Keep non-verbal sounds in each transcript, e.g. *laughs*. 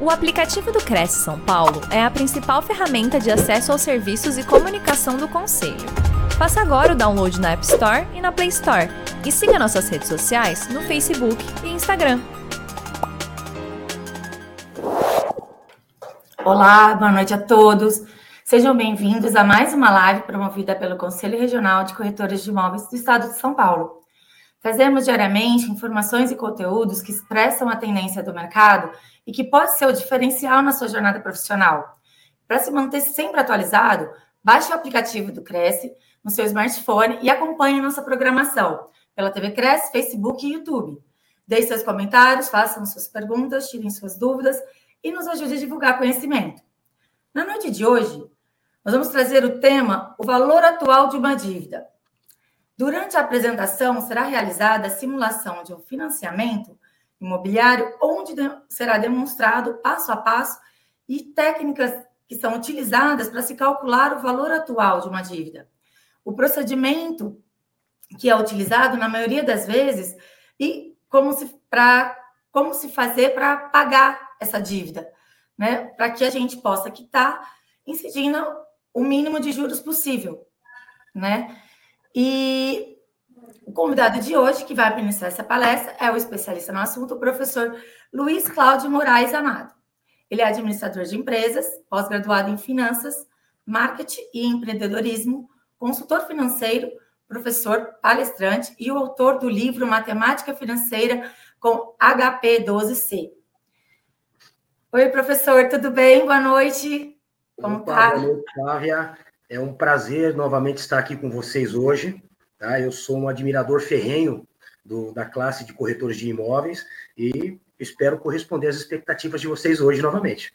O aplicativo do Cresce São Paulo é a principal ferramenta de acesso aos serviços e comunicação do Conselho. Faça agora o download na App Store e na Play Store. E siga nossas redes sociais no Facebook e Instagram. Olá, boa noite a todos. Sejam bem-vindos a mais uma live promovida pelo Conselho Regional de Corretores de Imóveis do Estado de São Paulo. Trazemos diariamente informações e conteúdos que expressam a tendência do mercado e que pode ser o diferencial na sua jornada profissional. Para se manter sempre atualizado, baixe o aplicativo do Cresce no seu smartphone e acompanhe nossa programação pela TV Cresce, Facebook e YouTube. Deixe seus comentários, façam suas perguntas, tirem suas dúvidas e nos ajude a divulgar conhecimento. Na noite de hoje, nós vamos trazer o tema o valor atual de uma dívida. Durante a apresentação será realizada a simulação de um financiamento imobiliário, onde será demonstrado passo a passo e técnicas que são utilizadas para se calcular o valor atual de uma dívida. O procedimento que é utilizado na maioria das vezes e como se para como se fazer para pagar essa dívida, né? Para que a gente possa quitar incidindo o mínimo de juros possível, né? E o convidado de hoje, que vai ministrar essa palestra, é o especialista no assunto, o professor Luiz Cláudio Moraes Amado. Ele é administrador de empresas, pós-graduado em finanças, marketing e empreendedorismo, consultor financeiro, professor, palestrante e o autor do livro Matemática Financeira com HP12C. Oi, professor, tudo bem? Boa noite. Como está? Boa noite, Flávia. É um prazer novamente estar aqui com vocês hoje. Tá? Eu sou um admirador ferrenho do, da classe de corretores de imóveis e espero corresponder às expectativas de vocês hoje novamente.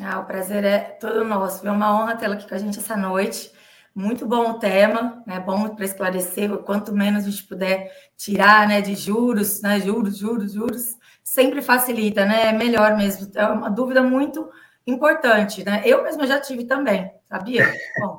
Ah, o prazer é todo nosso. É uma honra tê-la aqui com a gente essa noite. Muito bom o tema, né? Bom para esclarecer. Quanto menos a gente puder tirar, né, de juros, né, juros, juros, juros, sempre facilita, né? É melhor mesmo. É uma dúvida muito importante, né? Eu mesma já tive também, sabia? Bom,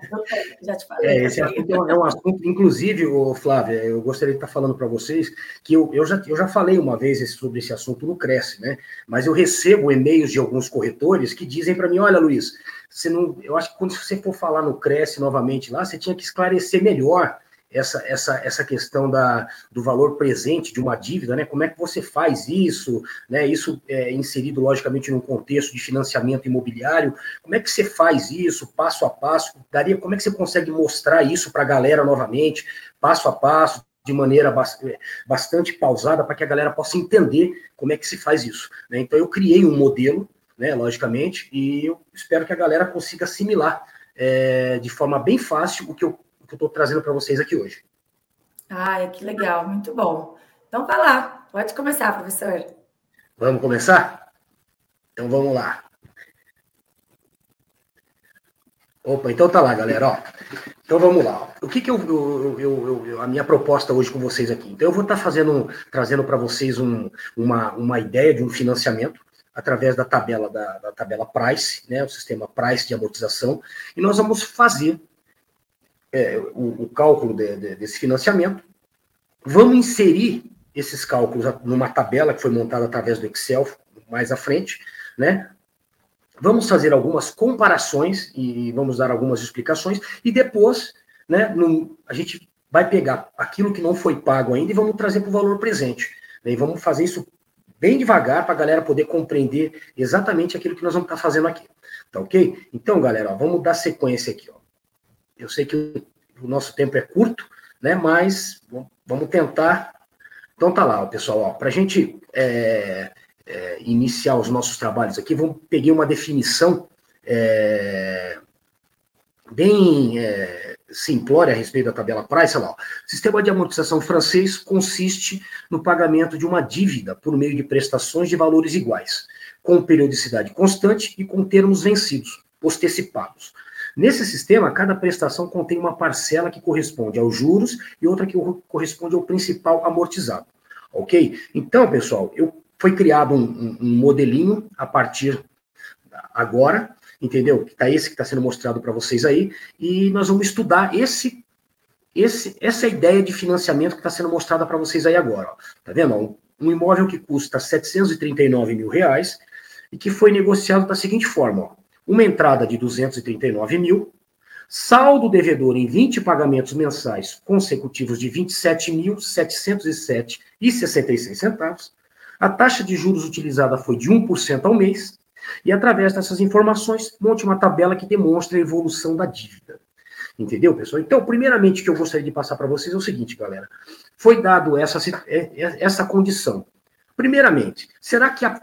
já te falei. É, esse assunto é um assunto, inclusive, Flávia, eu gostaria de estar falando para vocês que eu, eu, já, eu já falei uma vez sobre esse assunto no Cresce, né? Mas eu recebo e-mails de alguns corretores que dizem para mim: olha, Luiz, você não, eu acho que quando você for falar no Cresce novamente lá, você tinha que esclarecer melhor essa, essa, essa questão da, do valor presente de uma dívida, né? Como é que você faz isso, né? Isso é inserido, logicamente, num contexto de financiamento imobiliário. Como é que você faz isso, passo a passo? Daria, como é que você consegue mostrar isso para a galera novamente, passo a passo, de maneira bastante pausada, para que a galera possa entender como é que se faz isso. Né? Então, eu criei um modelo, né, logicamente, e eu espero que a galera consiga assimilar é, de forma bem fácil o que eu que eu estou trazendo para vocês aqui hoje. Ai, que legal, muito bom. Então, vai lá, pode começar, professor. Vamos começar? Então, vamos lá. Opa, então tá lá, galera. Ó. Então vamos lá. O que, que eu, eu, eu, eu, a minha proposta hoje com vocês aqui? Então eu vou estar tá fazendo, trazendo para vocês um, uma, uma ideia de um financiamento através da tabela da, da, tabela Price, né, o sistema Price de amortização, e nós vamos fazer é, o, o, cálculo de, de, desse financiamento. Vamos inserir esses cálculos numa tabela que foi montada através do Excel mais à frente, né? Vamos fazer algumas comparações e vamos dar algumas explicações e depois, né, no, a gente vai pegar aquilo que não foi pago ainda e vamos trazer para o valor presente. Né? E vamos fazer isso bem devagar para a galera poder compreender exatamente aquilo que nós vamos estar tá fazendo aqui. Tá ok? Então, galera, ó, vamos dar sequência aqui. Ó. Eu sei que o nosso tempo é curto, né? Mas vamos tentar. Então tá lá, pessoal. Para a gente é, é, iniciar os nossos trabalhos aqui, vamos pegar uma definição é, bem é, simplória a respeito da tabela Price. Lá, ó. Sistema de amortização francês consiste no pagamento de uma dívida por meio de prestações de valores iguais, com periodicidade constante e com termos vencidos, postecipados Nesse sistema, cada prestação contém uma parcela que corresponde aos juros e outra que corresponde ao principal amortizado. Ok? Então, pessoal, eu, foi criado um, um, modelinho a partir agora, entendeu? Tá esse que está sendo mostrado para vocês aí, e nós vamos estudar esse, esse, essa ideia de financiamento que está sendo mostrada para vocês aí agora. Ó. Tá vendo? Um, um imóvel que custa 739 mil reais, e que foi negociado da seguinte forma: ó, uma entrada de 239 mil, saldo devedor em 20 pagamentos mensais consecutivos de 27.707,66 centavos, a taxa de juros utilizada foi de 1% ao mês, e através dessas informações, monte uma tabela que demonstra a evolução da dívida. Entendeu, pessoal? Então, primeiramente, o que eu gostaria de passar para vocês é o seguinte, galera. Foi dado essa, é, é, essa condição. Primeiramente, será que a,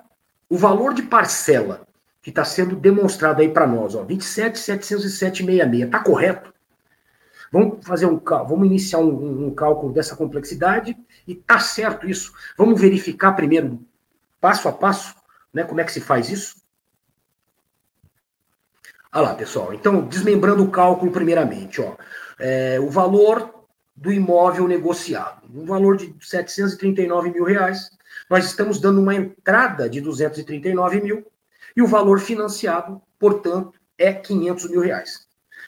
o valor de parcela que está sendo demonstrado aí para nós, ó, 27.707,66, está correto? Vamos fazer um vamos iniciar um, um, cálculo dessa complexidade e tá certo isso. Vamos verificar primeiro, passo a passo, né? Como é que se faz isso? Olha lá, pessoal. Então, desmembrando o cálculo primeiramente, ó. É, o valor do imóvel negociado, um valor de 739 mil reais. Nós estamos dando uma entrada de 239 mil e o valor financiado, portanto, é 500 mil reais.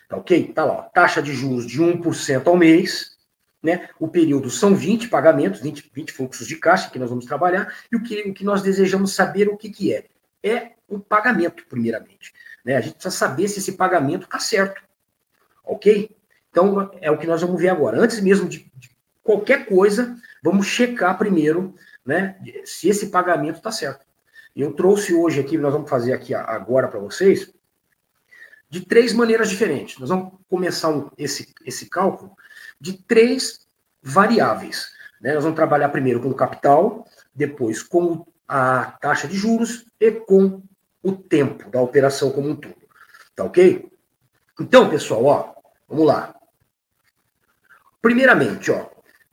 Tá ok? Tá lá, taxa de juros de 1% ao mês, né? O período são 20 pagamentos, 20, 20 fluxos de caixa que nós vamos trabalhar, e o que, o que nós desejamos saber o que, que é? É o pagamento, primeiramente. Né? A gente precisa saber se esse pagamento está certo. Ok? Então, é o que nós vamos ver agora. Antes mesmo de, de qualquer coisa, vamos checar primeiro né, se esse pagamento está certo. Eu trouxe hoje aqui, nós vamos fazer aqui agora para vocês, de três maneiras diferentes. Nós vamos começar esse, esse cálculo de três variáveis. Né? Nós vamos trabalhar primeiro com o capital, depois com a taxa de juros e com o tempo da operação como um todo. Tá ok? Então, pessoal, ó, vamos lá. Primeiramente, ó,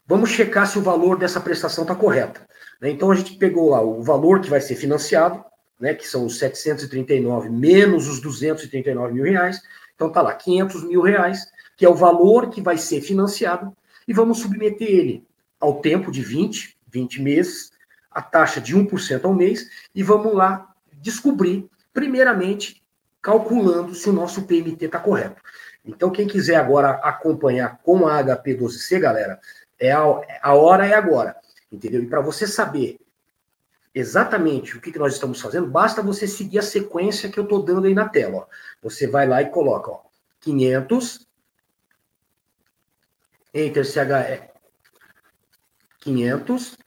vamos checar se o valor dessa prestação está correta. Né? Então, a gente pegou lá o valor que vai ser financiado, né, que são os 739 menos os 239 mil reais. Então, tá lá, 500 mil reais, que é o valor que vai ser financiado, e vamos submeter ele ao tempo de 20, 20 meses, a taxa de 1% ao mês, e vamos lá descobrir, primeiramente, calculando se o nosso PMT está correto. Então, quem quiser agora acompanhar com a HP12C, galera, é a, a hora é agora, entendeu? E para você saber exatamente o que, que nós estamos fazendo, basta você seguir a sequência que eu estou dando aí na tela. Ó. Você vai lá e coloca ó, 500, Enter CHE, 500,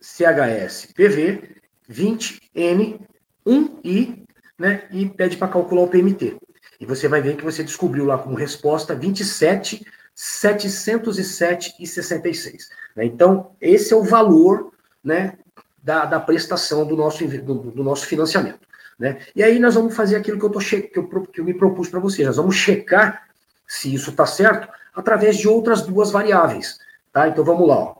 CHS PV, 20N, 1I, né, e pede para calcular o PMT. E você vai ver que você descobriu lá como resposta 27, 707 e 66. Né? Então, esse é o valor né, da, da prestação do nosso, do, do nosso financiamento. Né? E aí nós vamos fazer aquilo que eu, tô che que eu, que eu me propus para vocês. Nós vamos checar se isso está certo através de outras duas variáveis. Tá? Então vamos lá. Ó.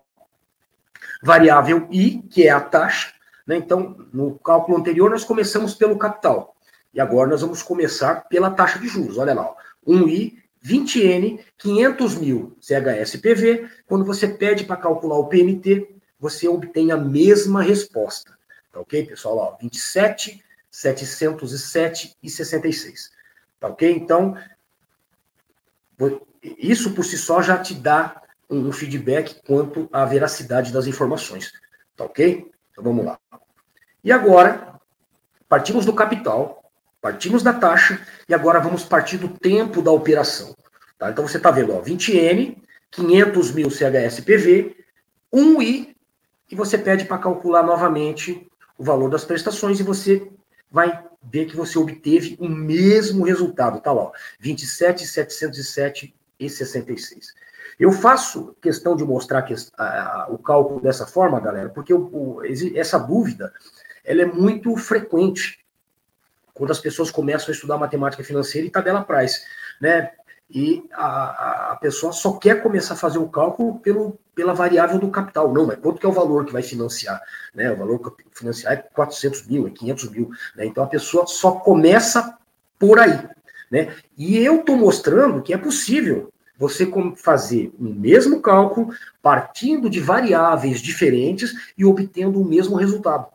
Variável I, que é a taxa. Né? Então, no cálculo anterior, nós começamos pelo capital. E agora nós vamos começar pela taxa de juros. Olha lá. Ó. 1I, 20N, 500 mil CHSPV. Quando você pede para calcular o PMT, você obtém a mesma resposta. Tá ok, pessoal? Ó, 27, 707 e 66. Tá ok? Então, isso por si só já te dá um feedback quanto à veracidade das informações. Tá ok? Então vamos lá. E agora, partimos do capital, partimos da taxa, e agora vamos partir do tempo da operação. Tá? Então você está vendo, ó, 20N, 500 mil CHSPV, 1I e você pede para calcular novamente o valor das prestações e você vai ver que você obteve o mesmo resultado, tá lá, 27,707 e 66. Eu faço questão de mostrar que, a, a, o cálculo dessa forma, galera, porque o, o, essa dúvida ela é muito frequente quando as pessoas começam a estudar matemática financeira e tabela price, né? e a, a pessoa só quer começar a fazer o cálculo pelo, pela variável do capital. Não, mas quanto que é o valor que vai financiar? Né? O valor que financiar é 400 mil, é 500 mil. Né? Então a pessoa só começa por aí. Né? E eu estou mostrando que é possível você fazer o mesmo cálculo partindo de variáveis diferentes e obtendo o mesmo resultado.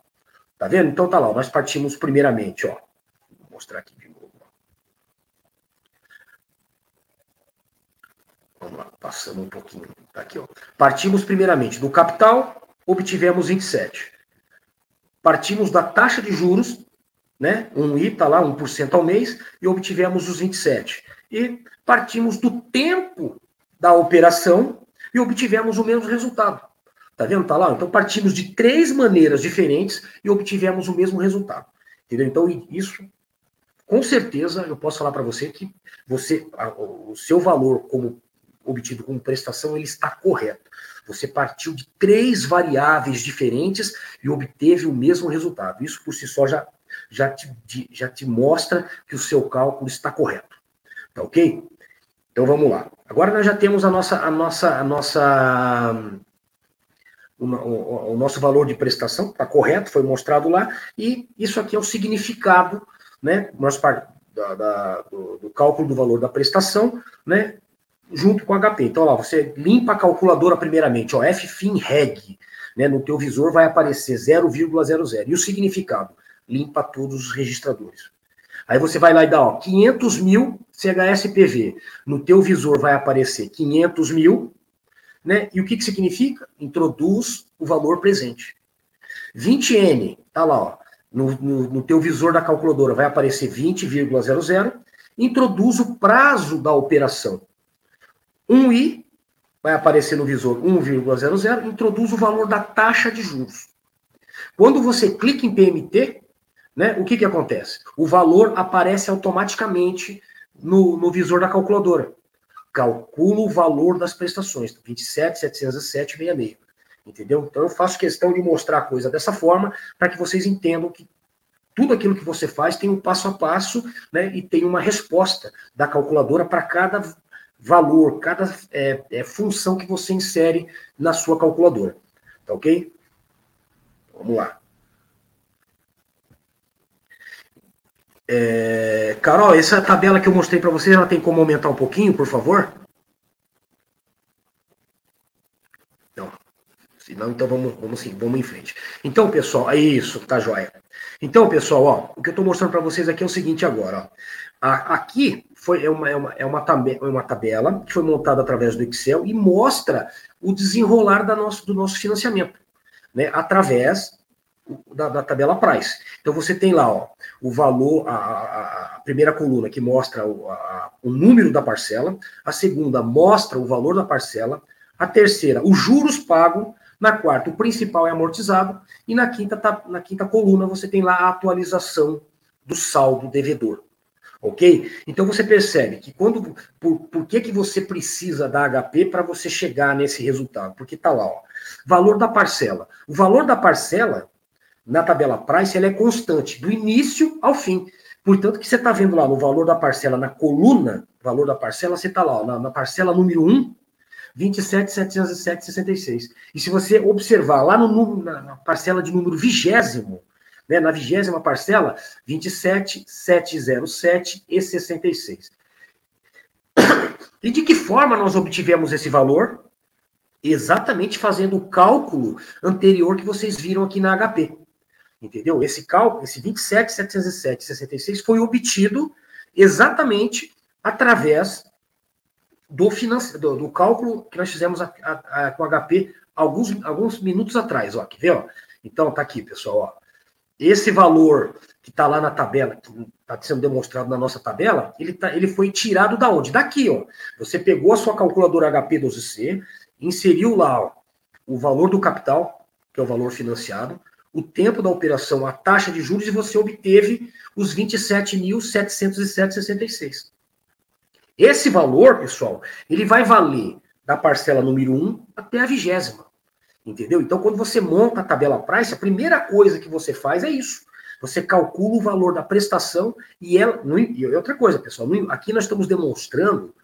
Tá vendo? Então tá lá, nós partimos primeiramente, ó. Mostrar aqui Vamos lá, passando um pouquinho. Tá aqui, ó. Partimos primeiramente do capital, obtivemos 27. partimos da taxa de juros, né? Um I está lá, 1% ao mês, e obtivemos os 27. E partimos do tempo da operação e obtivemos o mesmo resultado. Tá vendo? Tá lá? Então partimos de três maneiras diferentes e obtivemos o mesmo resultado. Entendeu? Então isso com certeza eu posso falar para você que você o seu valor como obtido como prestação ele está correto. Você partiu de três variáveis diferentes e obteve o mesmo resultado. Isso por si só já, já, te, já te mostra que o seu cálculo está correto. Tá ok? Então vamos lá. Agora nós já temos a nossa, a nossa, a nossa, o, o, o nosso valor de prestação, está correto, foi mostrado lá, e isso aqui é o significado, né? Nós, da, da, do, do, cálculo do valor da prestação, né? junto com HP. Então, lá, você limpa a calculadora primeiramente, ó, FFIN-REG, né, no teu visor vai aparecer 0,00. E o significado? Limpa todos os registradores. Aí você vai lá e dá, ó, 500 mil CHSPV. No teu visor vai aparecer 500 mil, né? E o que que significa? Introduz o valor presente. 20N, tá lá, ó, no, no, no teu visor da calculadora vai aparecer 20,00. Introduz o prazo da operação. 1i vai aparecer no visor 1,00, introduz o valor da taxa de juros. Quando você clica em PMT, né, o que, que acontece? O valor aparece automaticamente no, no visor da calculadora. Calcula o valor das prestações, 27.707,66. Entendeu? Então eu faço questão de mostrar a coisa dessa forma para que vocês entendam que tudo aquilo que você faz tem um passo a passo né, e tem uma resposta da calculadora para cada valor, cada é, é, função que você insere na sua calculadora. Tá ok? Vamos lá. É, Carol, essa tabela que eu mostrei para você, ela tem como aumentar um pouquinho, por favor? Não. Não, então vamos, vamos sim, vamos em frente. Então, pessoal, é isso, tá joia. Então, pessoal, ó, o que eu estou mostrando para vocês aqui é o seguinte agora. Ó. Aqui foi, é, uma, é, uma, é, uma tabela, é uma tabela que foi montada através do Excel e mostra o desenrolar da nosso, do nosso financiamento, né, através da, da, tabela Price. Então você tem lá ó, o valor, a, a, a primeira coluna que mostra o, a, o número da parcela, a segunda mostra o valor da parcela, a terceira, os juros pagos, na quarta, o principal é amortizado, e na quinta, tá, na quinta coluna você tem lá a atualização do saldo devedor. Ok? Então você percebe que quando. Por, por que, que você precisa da HP para você chegar nesse resultado? Porque está lá, ó. Valor da parcela. O valor da parcela, na tabela price, ela é constante, do início ao fim. Portanto, que você está vendo lá no valor da parcela, na coluna, valor da parcela, você está lá, ó, na, na parcela número 1, 27,707,66. E se você observar lá no, na, na parcela de número vigésimo, né, na vigésima parcela, 27, 707 e 66. E de que forma nós obtivemos esse valor? Exatamente fazendo o cálculo anterior que vocês viram aqui na HP. Entendeu? Esse cálculo, esse 27, 707 e 66 foi obtido exatamente através do, finance, do, do cálculo que nós fizemos a, a, a, com HP alguns, alguns minutos atrás. Ó, quer ver? Ó? Então, tá aqui, pessoal. Ó. Esse valor que está lá na tabela, que está sendo demonstrado na nossa tabela, ele, tá, ele foi tirado da onde? Daqui, ó. Você pegou a sua calculadora HP12C, inseriu lá ó, o valor do capital, que é o valor financiado, o tempo da operação, a taxa de juros, e você obteve os 27.707,66. Esse valor, pessoal, ele vai valer da parcela número 1 até a vigésima. Entendeu? Então, quando você monta a tabela price, a primeira coisa que você faz é isso. Você calcula o valor da prestação e ela. E outra coisa, pessoal, aqui nós estamos demonstrando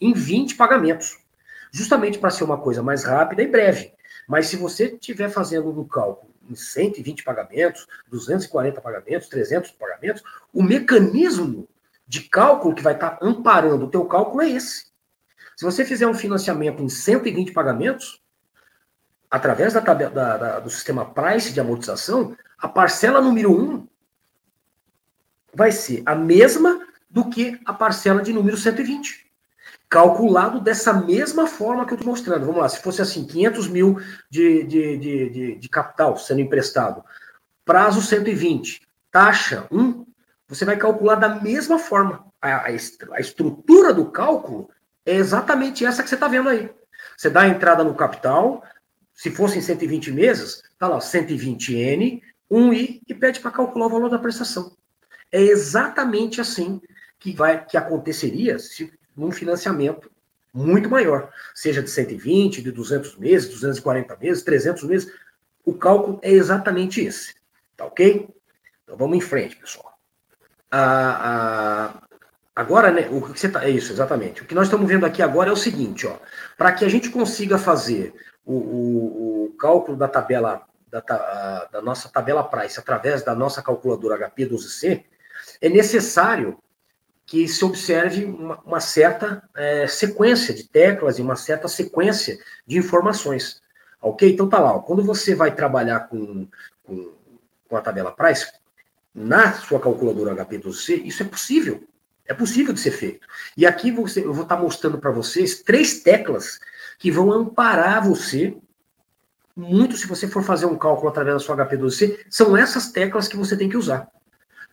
em 20 pagamentos. Justamente para ser uma coisa mais rápida e breve. Mas se você estiver fazendo um cálculo em 120 pagamentos, 240 pagamentos, 300 pagamentos, o mecanismo de cálculo que vai estar amparando o teu cálculo é esse. Se você fizer um financiamento em 120 pagamentos, através da, da, da, do sistema price de amortização, a parcela número 1 um vai ser a mesma do que a parcela de número 120. Calculado dessa mesma forma que eu estou mostrando. Vamos lá, se fosse assim, 500 mil de, de, de, de, de capital sendo emprestado, prazo 120, taxa 1, você vai calcular da mesma forma. A, a, a estrutura do cálculo é exatamente essa que você está vendo aí. Você dá a entrada no capital, se fossem 120 meses, tá lá, 120N, 1I, e pede para calcular o valor da prestação. É exatamente assim que vai que aconteceria se num financiamento muito maior, seja de 120, de 200 meses, 240 meses, 300 meses, o cálculo é exatamente esse, tá ok? Então vamos em frente, pessoal. Ah, ah, agora, né, o que você tá, é isso, exatamente. O que nós estamos vendo aqui agora é o seguinte, ó, para que a gente consiga fazer o, o, o cálculo da tabela da, da, nossa tabela price através da nossa calculadora HP12C, é necessário que se observe uma, uma certa é, sequência de teclas e uma certa sequência de informações. Ok? Então tá lá. Ó, quando você vai trabalhar com, com, com, a tabela price, na sua calculadora HP12C, isso é possível. É possível de ser feito. E aqui você, eu vou estar mostrando para vocês três teclas que vão amparar você muito se você for fazer um cálculo através da sua HP12C. São essas teclas que você tem que usar.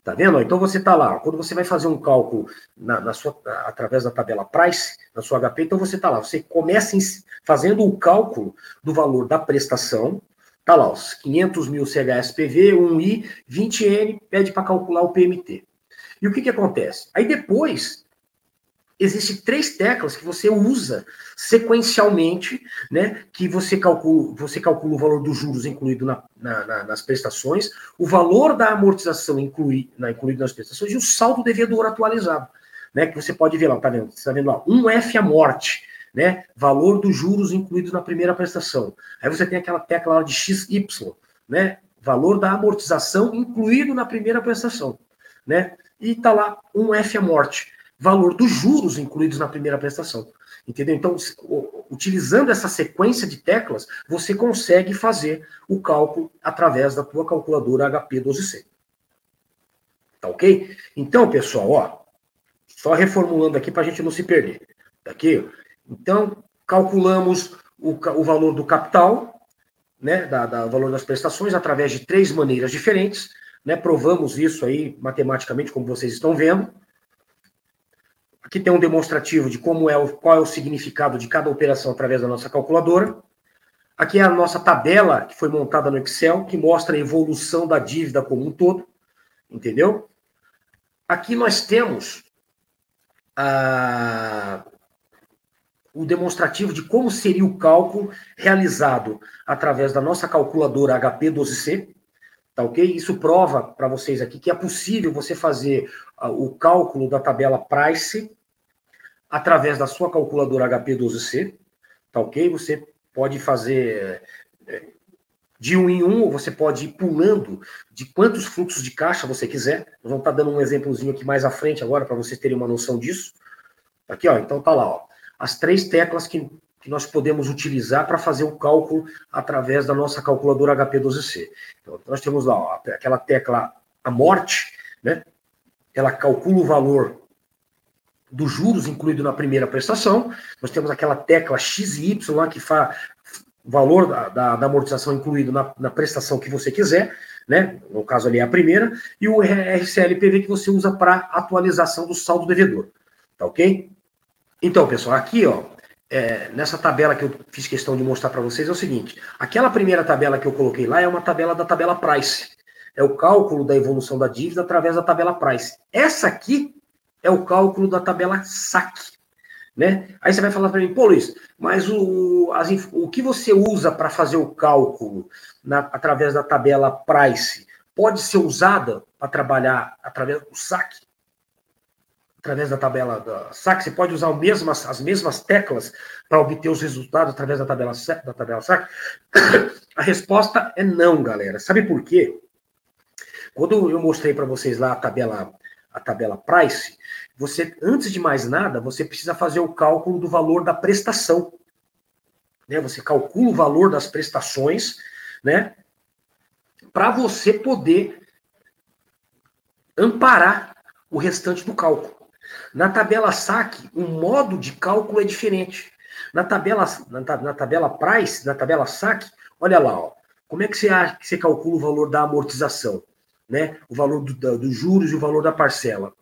Tá vendo? Então você está lá, quando você vai fazer um cálculo na, na, sua, através da tabela price, na sua HP, então você está lá, você começa em, fazendo o cálculo do valor da prestação, tá lá, os 500 mil CHSPV, 1I, 20N, pede para calcular o PMT. E o que, que acontece? Aí depois existem três teclas que você usa sequencialmente, né? Que você calcula, você calcula o valor dos juros incluído na, na, na, nas prestações, o valor da amortização inclui, na, incluído nas prestações e o saldo devedor atualizado, né? Que você pode ver lá, tá vendo? Você está vendo lá, 1F a morte, né? Valor dos juros incluídos na primeira prestação. Aí você tem aquela tecla de XY, né? Valor da amortização incluído na primeira prestação, né? E tá lá 1F a morte valor dos juros incluídos na primeira prestação. Entendeu? Então, utilizando essa sequência de teclas, você consegue fazer o cálculo através da tua calculadora HP12C. Tá ok? Então, pessoal, ó, só reformulando aqui para a gente não se perder. Tá aqui? Então, calculamos o, o valor do capital, né, da, da valor das prestações, através de três maneiras diferentes. Né, provamos isso aí matematicamente, como vocês estão vendo. Aqui tem um demonstrativo de como é o, qual é o significado de cada operação através da nossa calculadora. Aqui é a nossa tabela que foi montada no Excel, que mostra a evolução da dívida como um todo, entendeu? Aqui nós temos a, o demonstrativo de como seria o cálculo realizado através da nossa calculadora HP12C, tá ok? Isso prova para vocês aqui que é possível você fazer o cálculo da tabela price através da sua calculadora HP12C, tá ok? Você pode fazer é, de um em um, você pode ir pulando de quantos fluxos de caixa você quiser. Vamos estar dando um exemplozinho aqui mais à frente agora para vocês terem uma noção disso. Aqui, ó, então tá lá, ó, as três teclas que, que nós podemos utilizar para fazer o cálculo através da nossa calculadora HP12C. Então, nós temos lá, ó, aquela tecla a morte, né? Ela calcula o valor dos juros incluído na primeira prestação. Nós temos aquela tecla X e Y lá que faz valor da, da, da amortização incluído na, na, prestação que você quiser, né? No caso ali é a primeira, e o RCLPV que você usa para atualização do saldo devedor. Tá ok? Então, pessoal, aqui, ó, é, nessa tabela que eu fiz questão de mostrar para vocês é o seguinte: aquela primeira tabela que eu coloquei lá é uma tabela da tabela price. É o cálculo da evolução da dívida através da tabela price. Essa aqui é o cálculo da tabela SAC. Né? Aí você vai falar para mim, pô, Luiz, mas o, as, o que você usa para fazer o cálculo na, através da tabela price pode ser usada para trabalhar através do SAC? Através da tabela da SAC, você pode usar mesmas, as mesmas teclas para obter os resultados através da tabela, da tabela SAC? *coughs* A resposta é não, galera. Sabe por quê? Quando eu mostrei para vocês lá a tabela a tabela price, você, antes de mais nada, você precisa fazer o cálculo do valor da prestação. Né? Você calcula o valor das prestações, né? Para você poder amparar o restante do cálculo. Na tabela SAC, o modo de cálculo é diferente. Na tabela, na, na tabela price, na tabela SAC, olha lá, ó, como é que você, que você calcula o valor da amortização? Né? O valor do, dos juros e o valor da parcela.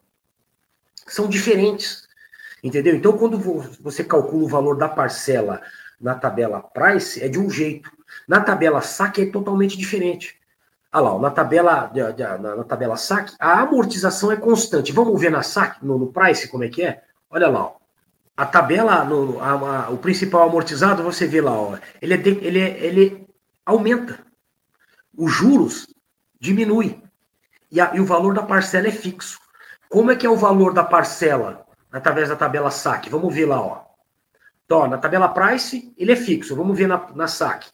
São diferentes. Entendeu? Então, quando você calcula o valor da parcela na tabela price, é de um jeito. Na tabela saque é totalmente diferente. Olha lá, na tabela, na, tabela saque, a amortização é constante. Vamos ver na saque, no, no price, como é que é? Olha lá, ó. a tabela, no, a, a, o principal amortizado, você vê lá, ó, ele, é de, ele, é, ele aumenta. Os juros diminui. E, a, e o valor da parcela é fixo. Como é que é o valor da parcela através da tabela saque? Vamos ver lá, ó. Então, na tabela price, ele é fixo. Vamos ver na, na saque.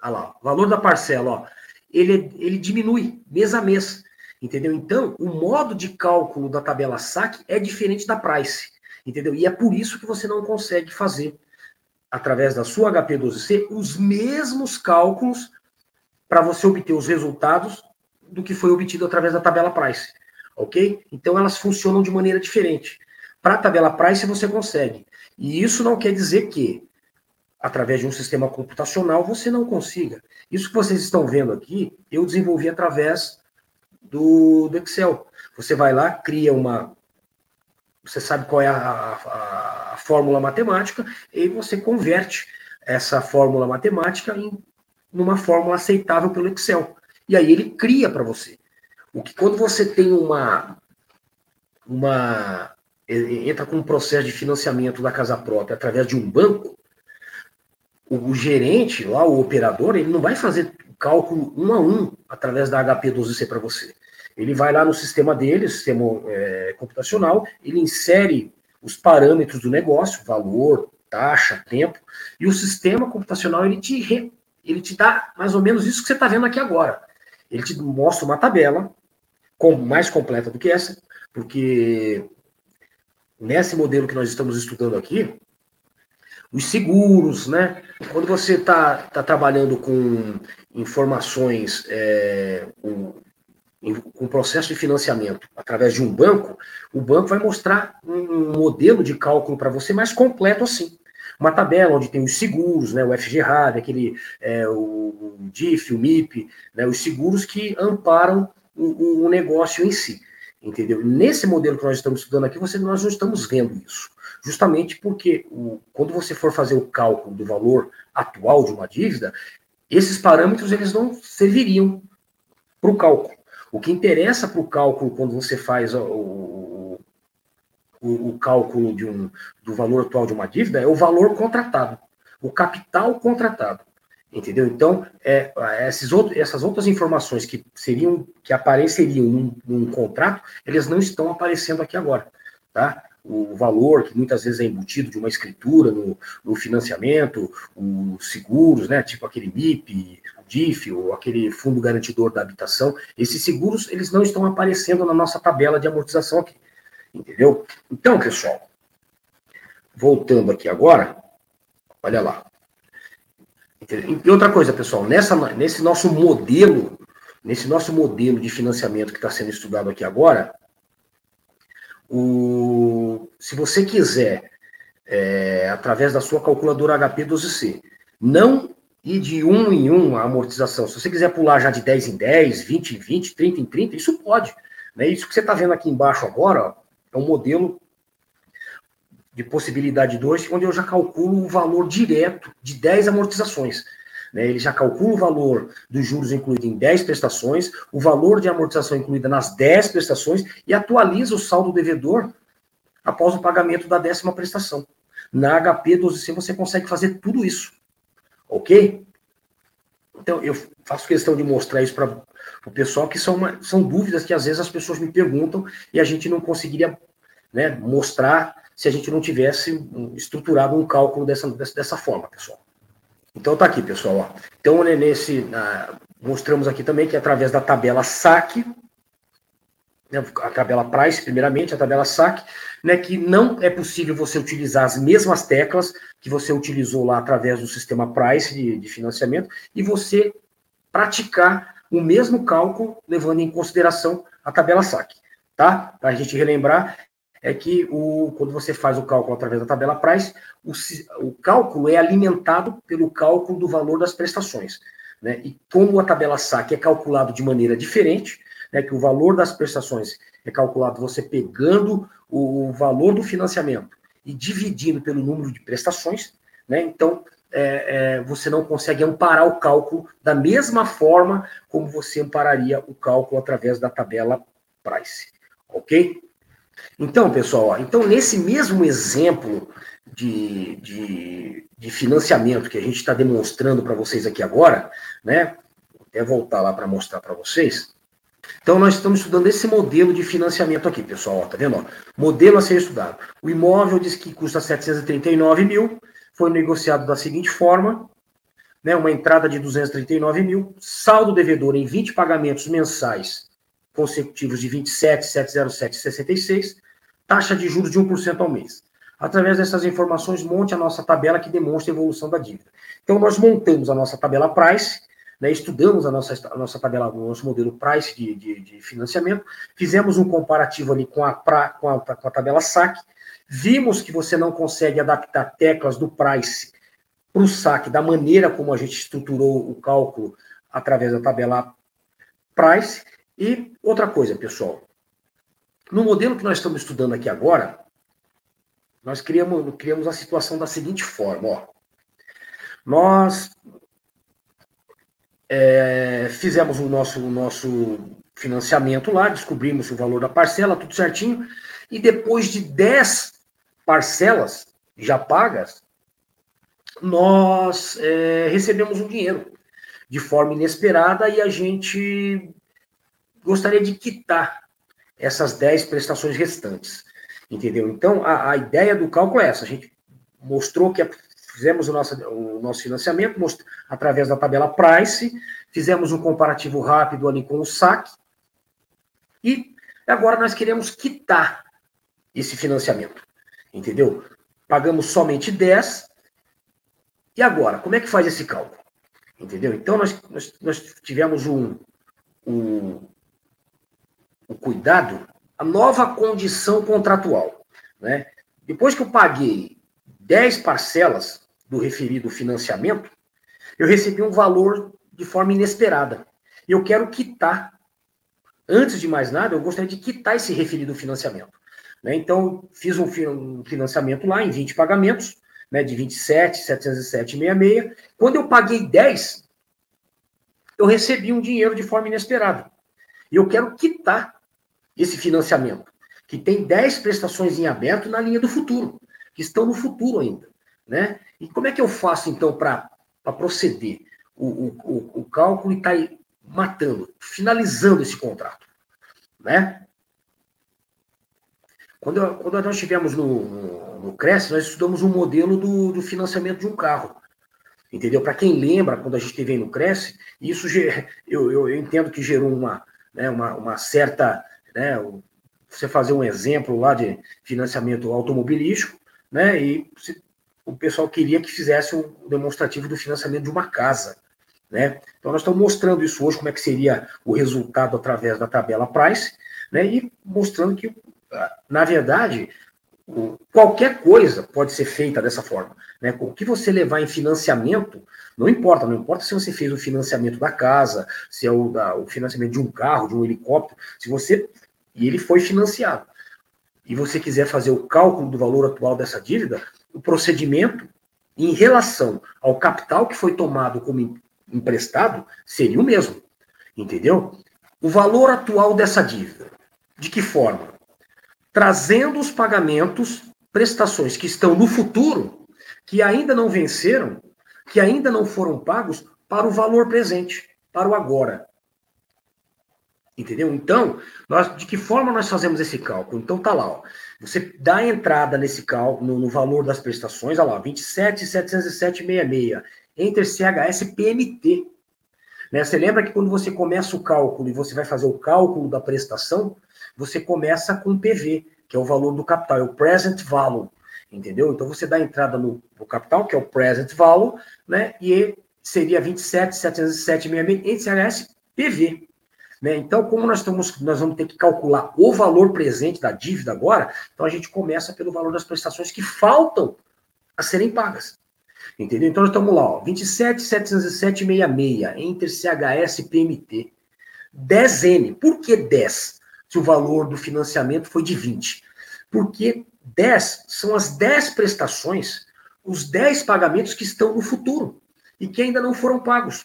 Olha lá, o valor da parcela, ó ele, ele diminui mês a mês. Entendeu? Então, o modo de cálculo da tabela SAC é diferente da price. Entendeu? E é por isso que você não consegue fazer, através da sua HP12C, os mesmos cálculos para você obter os resultados do que foi obtido através da tabela price. Ok? Então, elas funcionam de maneira diferente. Para a tabela price, você consegue. E isso não quer dizer que através de um sistema computacional, você não consiga. Isso que vocês estão vendo aqui, eu desenvolvi através do, do Excel. Você vai lá, cria uma. Você sabe qual é a, a, a fórmula matemática, e você converte essa fórmula matemática em numa fórmula aceitável pelo Excel. E aí ele cria para você. O que quando você tem uma uma entra com um processo de financiamento da casa própria através de um banco, o, gerente lá, o operador, ele não vai fazer cálculo um a um através da HP12C para você. Ele vai lá no sistema dele, sistema é, computacional, ele insere os parâmetros do negócio, valor, taxa, tempo, e o sistema computacional ele te, re, ele te dá mais ou menos isso que você está vendo aqui agora. Ele te mostra uma tabela com, mais completa do que essa, porque nesse modelo que nós estamos estudando aqui, os seguros, né? Quando você está tá trabalhando com informações, é, com, com processo de financiamento através de um banco, o banco vai mostrar um modelo de cálculo para você mais completo assim. Uma tabela onde tem os seguros, né, o FGRAD, aquele, é, o, DIF, o MIP, né, os seguros que amparam o, o negócio em si. Entendeu? Nesse modelo que nós estamos estudando aqui, você, nós não estamos vendo isso justamente porque o, quando você for fazer o cálculo do valor atual de uma dívida, esses parâmetros eles não serviriam para o cálculo. O que interessa para o cálculo quando você faz o, o, o, cálculo de um, do valor atual de uma dívida é o valor contratado, o capital contratado. Entendeu? Então, é, esses outros, essas outras informações que seriam, que apareceriam num, num contrato, eles não estão aparecendo aqui agora. Tá? O valor que muitas vezes é embutido de uma escritura no, no financiamento, os seguros, né, tipo aquele MIP, o DIF, ou aquele fundo garantidor da habitação, esses seguros eles não estão aparecendo na nossa tabela de amortização aqui, entendeu? Então, pessoal, voltando aqui agora, olha lá. E outra coisa, pessoal, nessa, nesse nosso modelo, nesse nosso modelo de financiamento que está sendo estudado aqui agora, o, se você quiser, é, através da sua calculadora HP12C, não ir de um em um a amortização, se você quiser pular já de 10 em 10, 20 em 20, 30 em 30, isso pode. Né? Isso que você está vendo aqui embaixo agora ó, é um modelo de possibilidade 2, onde eu já calculo o valor direto de 10 amortizações. Né? Ele já calcula o valor dos juros incluído em 10 prestações, o valor de amortização incluída nas 10 prestações e atualiza o saldo devedor após o pagamento da décima prestação. Na HP 12C você consegue fazer tudo isso. Ok? Então, eu faço questão de mostrar isso para o pessoal, que são, uma, são dúvidas que às vezes as pessoas me perguntam e a gente não conseguiria né, mostrar se a gente não tivesse estruturado um cálculo dessa, dessa, dessa forma, pessoal. Então tá aqui, pessoal. Ó. Então, nesse, uh, mostramos aqui também que através da tabela SAC, né, a tabela Price, primeiramente, a tabela SAC, né, que não é possível você utilizar as mesmas teclas que você utilizou lá através do sistema Price de, de financiamento e você praticar o mesmo cálculo levando em consideração a tabela SAC. Tá? Para a gente relembrar, é que o, quando você faz o cálculo através da tabela price, o, o cálculo é alimentado pelo cálculo do valor das prestações. Né? E como a tabela SAC é calculado de maneira diferente, né, que o valor das prestações é calculado você pegando o, o valor do financiamento e dividindo pelo número de prestações, né? então é, é, você não consegue amparar o cálculo da mesma forma como você ampararia o cálculo através da tabela price, ok? Então, pessoal, então nesse mesmo exemplo de, de, de financiamento que a gente está demonstrando para vocês aqui agora, né? Vou até voltar lá para mostrar para vocês. Então, nós estamos estudando esse modelo de financiamento aqui, pessoal. Ó, tá vendo? Ó? Modelo a ser estudado. O imóvel diz que custa 739 mil, foi negociado da seguinte forma: né, uma entrada de 239 mil, saldo devedor em 20 pagamentos mensais consecutivos de 27,707,66, taxa de juros de 1% ao mês. Através dessas informações, monte a nossa tabela que demonstra a evolução da dívida. Então, nós montamos a nossa tabela Price, né, estudamos a nossa, a nossa tabela, o nosso modelo Price de, de, de financiamento, fizemos um comparativo ali com a, pra, com a, com a tabela SAC, vimos que você não consegue adaptar teclas do Price para o SAC da maneira como a gente estruturou o cálculo através da tabela Price, e outra coisa, pessoal. No modelo que nós estamos estudando aqui agora, nós criamos, criamos a situação da seguinte forma, ó. Nós é, fizemos o nosso, o nosso financiamento lá, descobrimos o valor da parcela, tudo certinho, e depois de 10 parcelas já pagas, nós é, recebemos um dinheiro de forma inesperada e a gente gostaria de quitar essas 10 prestações restantes. Entendeu? Então, a, a ideia do cálculo é essa. A gente mostrou que fizemos o nosso, o nosso financiamento most, através da tabela Price, fizemos um comparativo rápido ali com o SAC, e agora nós queremos quitar esse financiamento. Entendeu? Pagamos somente 10. E agora, como é que faz esse cálculo? Entendeu? Então, nós, nós, nós tivemos um, um, o cuidado, a nova condição contratual. Né? Depois que eu paguei 10 parcelas do referido financiamento, eu recebi um valor de forma inesperada. Eu quero quitar. Antes de mais nada, eu gostaria de quitar esse referido financiamento. Né? Então, fiz um financiamento lá em 20 pagamentos, né, de 27, 707,66. Quando eu paguei 10, eu recebi um dinheiro de forma inesperada. E eu quero quitar esse financiamento, que tem 10 prestações em aberto na linha do futuro, que estão no futuro ainda. Né? E como é que eu faço, então, para proceder o, o, o, cálculo e tá matando, finalizando esse contrato? Né? Quando, quando nós estivemos no, no, no Cresce, nós estudamos um modelo do, do financiamento de um carro. Entendeu? Para quem lembra, quando a gente esteve no Cresce, isso *laughs* eu, eu, eu entendo que gerou uma, né, uma, uma certa né? Você fazer um exemplo lá de financiamento automobilístico, né? E o pessoal queria que fizesse um demonstrativo do financiamento de uma casa, né? Então nós estamos mostrando isso hoje como é que seria o resultado através da tabela Price, né? E mostrando que na verdade qualquer coisa pode ser feita dessa forma. Né? O que você levar em financiamento, não importa, não importa se você fez o financiamento da casa, se é o, da, o financiamento de um carro, de um helicóptero, se você e ele foi financiado. E você quiser fazer o cálculo do valor atual dessa dívida, o procedimento em relação ao capital que foi tomado como emprestado seria o mesmo. Entendeu? O valor atual dessa dívida. De que forma? Trazendo os pagamentos, prestações que estão no futuro, que ainda não venceram, que ainda não foram pagos, para o valor presente, para o agora. Entendeu? Então, nós, de que forma nós fazemos esse cálculo? Então tá lá, ó. Você dá entrada nesse cálculo, no, no valor das prestações, olha lá, 27,707,66, entre CHS PMT. Né? Você lembra que quando você começa o cálculo e você vai fazer o cálculo da prestação, você começa com PV, que é o valor do capital, é o present value, entendeu? Então você dá entrada no, no capital, que é o present value, né? E seria 27,707,66 entre CHS PV. Né? Então, como nós, estamos, nós vamos ter que calcular o valor presente da dívida agora, então a gente começa pelo valor das prestações que faltam a serem pagas. Entendeu? Então, nós estamos lá, ó, 27.707,66 entre CHS e PMT. 10N. Por que 10? Se o valor do financiamento foi de 20. Porque 10 são as 10 prestações, os 10 pagamentos que estão no futuro e que ainda não foram pagos.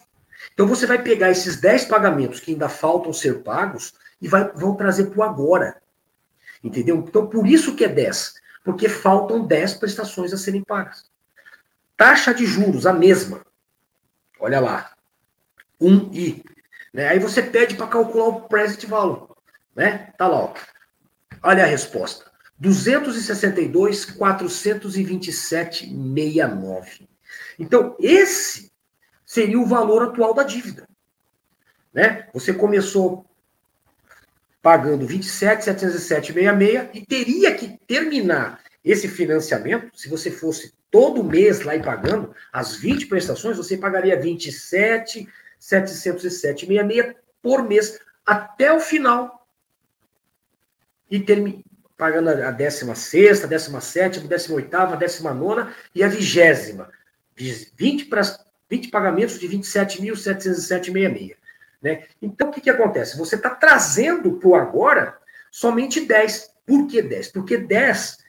Então você vai pegar esses 10 pagamentos que ainda faltam ser pagos e vai, vão trazer para o agora. Entendeu? Então por isso que é 10. Porque faltam 10 prestações a serem pagas. Taxa de juros, a mesma. Olha lá. 1i. Né? Aí você pede para calcular o present value. Né? Tá lá. Ó. Olha a resposta. 262, 427, 69. Então, esse seria o valor atual da dívida. Né? Você começou pagando 27,707,66 e teria que terminar esse financiamento, se você fosse todo mês lá e pagando as 20 prestações, você pagaria 27,707,66 por mês até o final. E termi pagando a 16, a 17, a 18, a 19 e a vigésima. 20 para 20 pagamentos de 27.707,66. Né? Então, o que, que acontece? Você está trazendo para o agora somente 10. Por que 10? Porque 10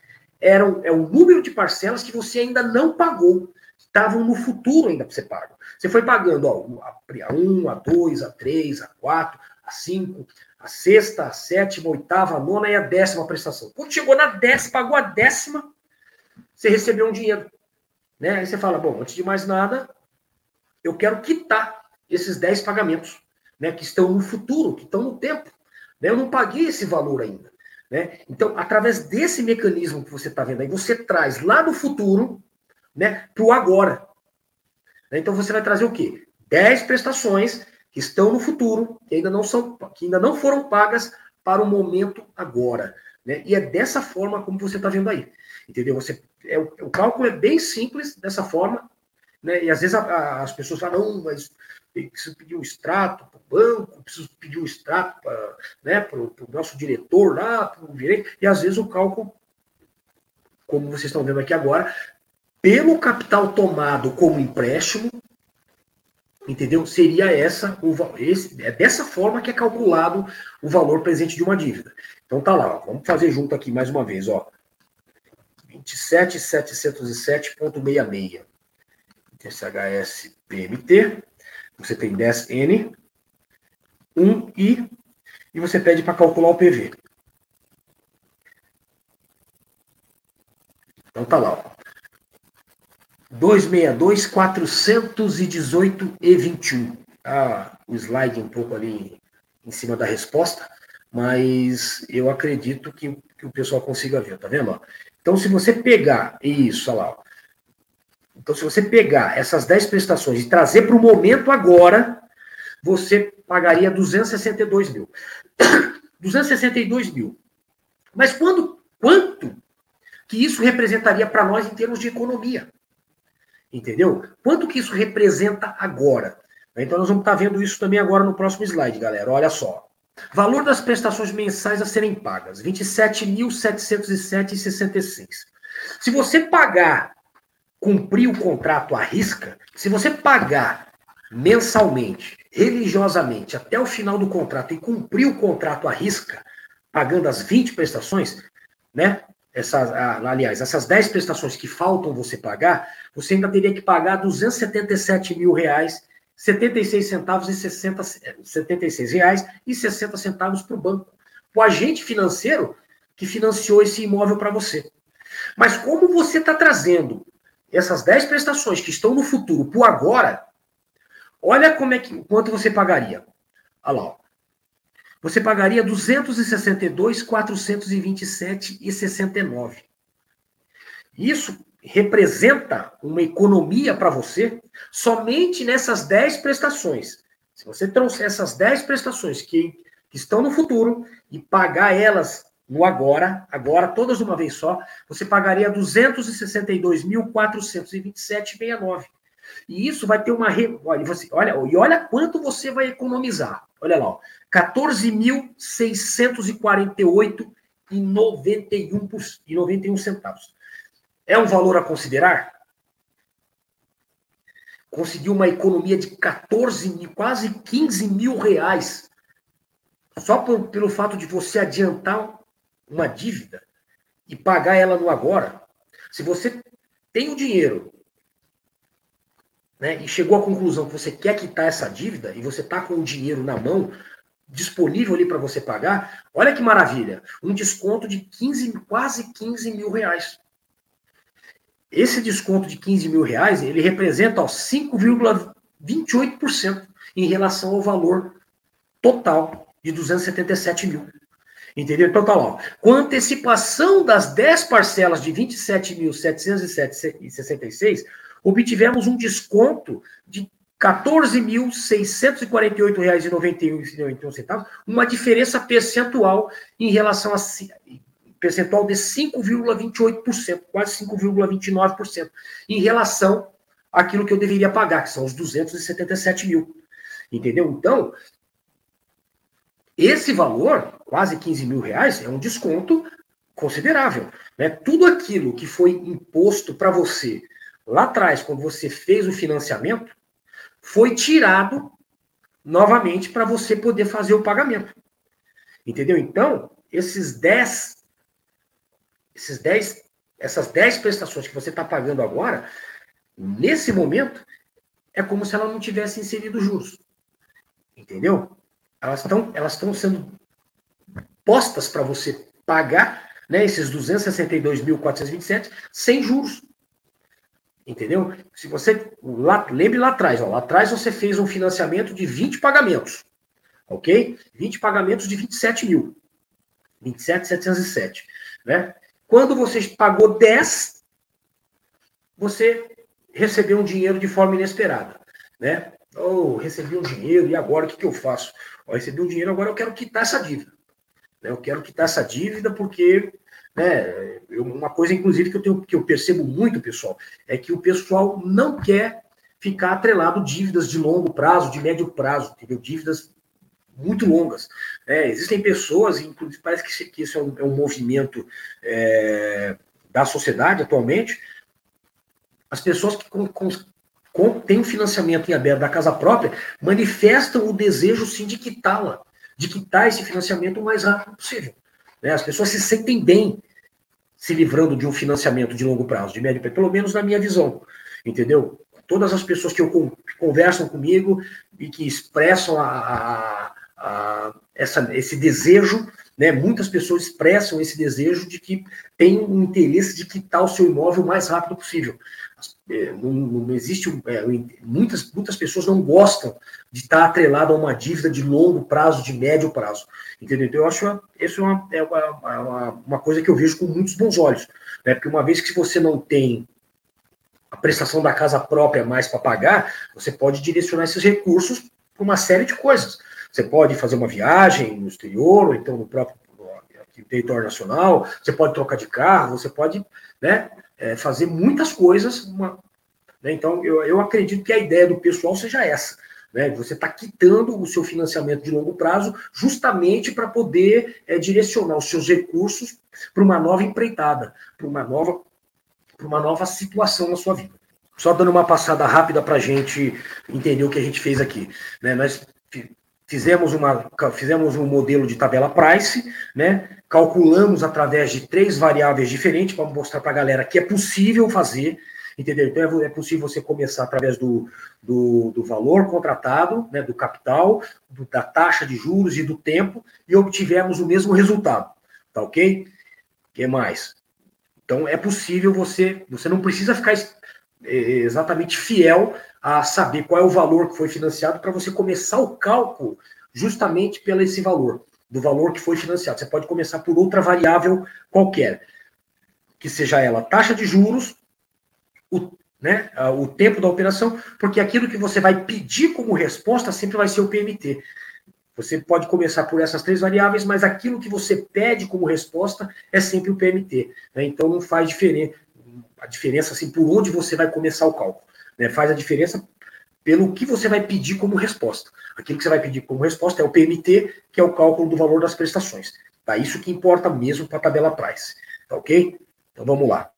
eram, é o número de parcelas que você ainda não pagou. Estavam no futuro ainda para ser pago. Você foi pagando ó, a 1, a 2, a 3, a 4, a 5, a sexta, a sétima, a oitava, a nona e a décima prestação. Quando chegou na décima, pagou a décima, você recebeu um dinheiro. Né? Aí você fala, bom, antes de mais nada, eu quero quitar esses 10 pagamentos, né, que estão no futuro, que estão no tempo. Né? Eu não paguei esse valor ainda. Né? Então, através desse mecanismo que você está vendo aí, você traz lá no futuro né, para o agora. Né? Então, você vai trazer o quê? 10 prestações que estão no futuro, que ainda não, são, que ainda não foram pagas para o momento agora. Né? E é dessa forma como você está vendo aí. Entendeu? Você, é, o cálculo é bem simples dessa forma, né? E às vezes a, a, as pessoas falam, não, mas preciso pedir um extrato para o banco, preciso pedir um extrato para né, o nosso diretor lá, para o direito, e às vezes o cálculo, como vocês estão vendo aqui agora, pelo capital tomado como empréstimo, entendeu? Seria essa, o, esse, é dessa forma que é calculado o valor presente de uma dívida. Então tá lá, ó, vamos fazer junto aqui mais uma vez, ó. 27.707.66 TCHS PMT, você tem 10N, 1I, e você pede para calcular o PV. Então tá lá, ó. 262, 418 e 21. Ah, o slide um pouco ali em cima da resposta, mas eu acredito que, que o pessoal consiga ver, tá vendo? Então, se você pegar isso, olha lá, então, se você pegar essas 10 prestações e trazer para o momento agora, você pagaria 262 mil. *coughs* 262 mil. Mas quando, quanto que isso representaria para nós em termos de economia? Entendeu? Quanto que isso representa agora? Então nós vamos estar vendo isso também agora no próximo slide, galera. Olha só. Valor das prestações mensais a serem pagas, R$ 27.707,66. Se você pagar cumprir o contrato à risca, se você pagar mensalmente, religiosamente, até o final do contrato e cumprir o contrato à risca, pagando as 20 prestações, né? Essas, aliás, essas 10 prestações que faltam você pagar, você ainda teria que pagar 277 mil reais, 76 centavos e 60, 76 reais e 60 centavos para o banco, o agente financeiro que financiou esse imóvel para você. Mas como você está trazendo essas 10 prestações que estão no futuro por agora, olha como é que quanto você pagaria. Olha lá. Ó. Você pagaria 262, 427 e 69. Isso representa uma economia para você somente nessas 10 prestações. Se você trouxer essas 10 prestações que, que estão no futuro e pagar elas no agora, agora, todas de uma vez só, você pagaria 262.427,69. E isso vai ter uma. Olha, você, olha, e olha quanto você vai economizar. Olha lá, 14.648,91 centavos. É um valor a considerar? Conseguiu uma economia de 14 mil, quase 15 mil reais, só por, pelo fato de você adiantar uma dívida e pagar ela no agora. Se você tem o dinheiro né, e chegou à conclusão que você quer quitar essa dívida e você está com o dinheiro na mão, disponível ali para você pagar, olha que maravilha, um desconto de 15, quase 15 mil reais. Esse desconto de 15 mil reais, ele representa 5,28% em relação ao valor total de 277 mil. Entendeu? Então tá lá. Com antecipação das 10 parcelas de 27.767,66, obtivemos um desconto de R$ 14.648,91, uma diferença percentual em relação a percentual de 5,28%, quase 5,29%, em relação àquilo que eu deveria pagar, que são os 277 mil. Entendeu? Então, esse valor, quase 15 mil reais, é um desconto considerável. Né? Tudo aquilo que foi imposto para você lá atrás, quando você fez o financiamento, foi tirado novamente para você poder fazer o pagamento. Entendeu? Então, esses 10, esses 10, essas 10 prestações que você está pagando agora, nesse momento, é como se ela não tivesse inserido juros. Entendeu? Elas estão elas estão sendo postas para você pagar né, esses 262.427 sem juros. Entendeu? Se você. Lá, lembre lá atrás, ó, lá atrás você fez um financiamento de 20 pagamentos. Ok? 20 pagamentos de 27 mil. 27,707. Né? Quando você pagou 10, você recebeu um dinheiro de forma inesperada. Né? Oh, recebi um dinheiro, e agora o que, que eu faço? Oh, recebi um dinheiro, agora eu quero quitar essa dívida. Né? Eu quero quitar essa dívida porque né? Eu, uma coisa, inclusive, que eu, tenho, que eu percebo muito, pessoal, é que o pessoal não quer ficar atrelado dívidas de longo prazo, de médio prazo, entendeu? Dívidas muito longas. É, existem pessoas, inclusive parece que, que isso é um, é um movimento é, da sociedade atualmente, as pessoas que com, com, têm um financiamento em aberto da casa própria manifestam o desejo sim de quitá-la, de quitar esse financiamento o mais rápido possível. Né? As pessoas se sentem bem se livrando de um financiamento de longo prazo, de médio prazo, pelo menos na minha visão. Entendeu? Todas as pessoas que, eu, que conversam comigo e que expressam a, a, a, essa, esse desejo, né? muitas pessoas expressam esse desejo de que tem um interesse de quitar o seu imóvel o mais rápido possível. É, não, não existe. É, muitas, muitas pessoas não gostam de estar atrelado a uma dívida de longo prazo, de médio prazo. Entendeu? Então, eu acho isso é uma, é uma, uma, coisa que eu vejo com muitos bons olhos. Né? Porque uma vez que você não tem a prestação da casa própria mais para pagar, você pode direcionar esses recursos para uma série de coisas. Você pode fazer uma viagem no exterior, ou então no próprio território nacional, você pode trocar de carro, você pode né, é, fazer muitas coisas. Uma, né? Então, eu, eu acredito que a ideia do pessoal seja essa. Né? Você está quitando o seu financiamento de longo prazo justamente para poder é, direcionar os seus recursos para uma nova empreitada, para uma nova, para uma nova situação na sua vida. Só dando uma passada rápida para a gente entender o que a gente fez aqui. Né? Nós fizemos, uma, fizemos um modelo de tabela price, né? calculamos através de três variáveis diferentes para mostrar para a galera que é possível fazer, entendeu? Então é, é possível você começar através do, do, do valor contratado, né, do capital, do, da taxa de juros e do tempo, e obtivemos o mesmo resultado, tá ok? O que mais? Então é possível você, você não precisa ficar é, exatamente fiel a saber qual é o valor que foi financiado para você começar o cálculo justamente pelo esse valor do valor que foi financiado. Você pode começar por outra variável qualquer, que seja ela taxa de juros, o, né, o tempo da operação, porque aquilo que você vai pedir como resposta sempre vai ser o PMT. Você pode começar por essas três variáveis, mas aquilo que você pede como resposta é sempre o PMT. Né? Então não faz diferença a diferença assim por onde você vai começar o cálculo. Né? Faz a diferença pelo que você vai pedir como resposta. Aquilo que você vai pedir como resposta é o PMT, que é o cálculo do valor das prestações. Tá? Isso que importa mesmo para a tabela price. Tá ok? Então vamos lá.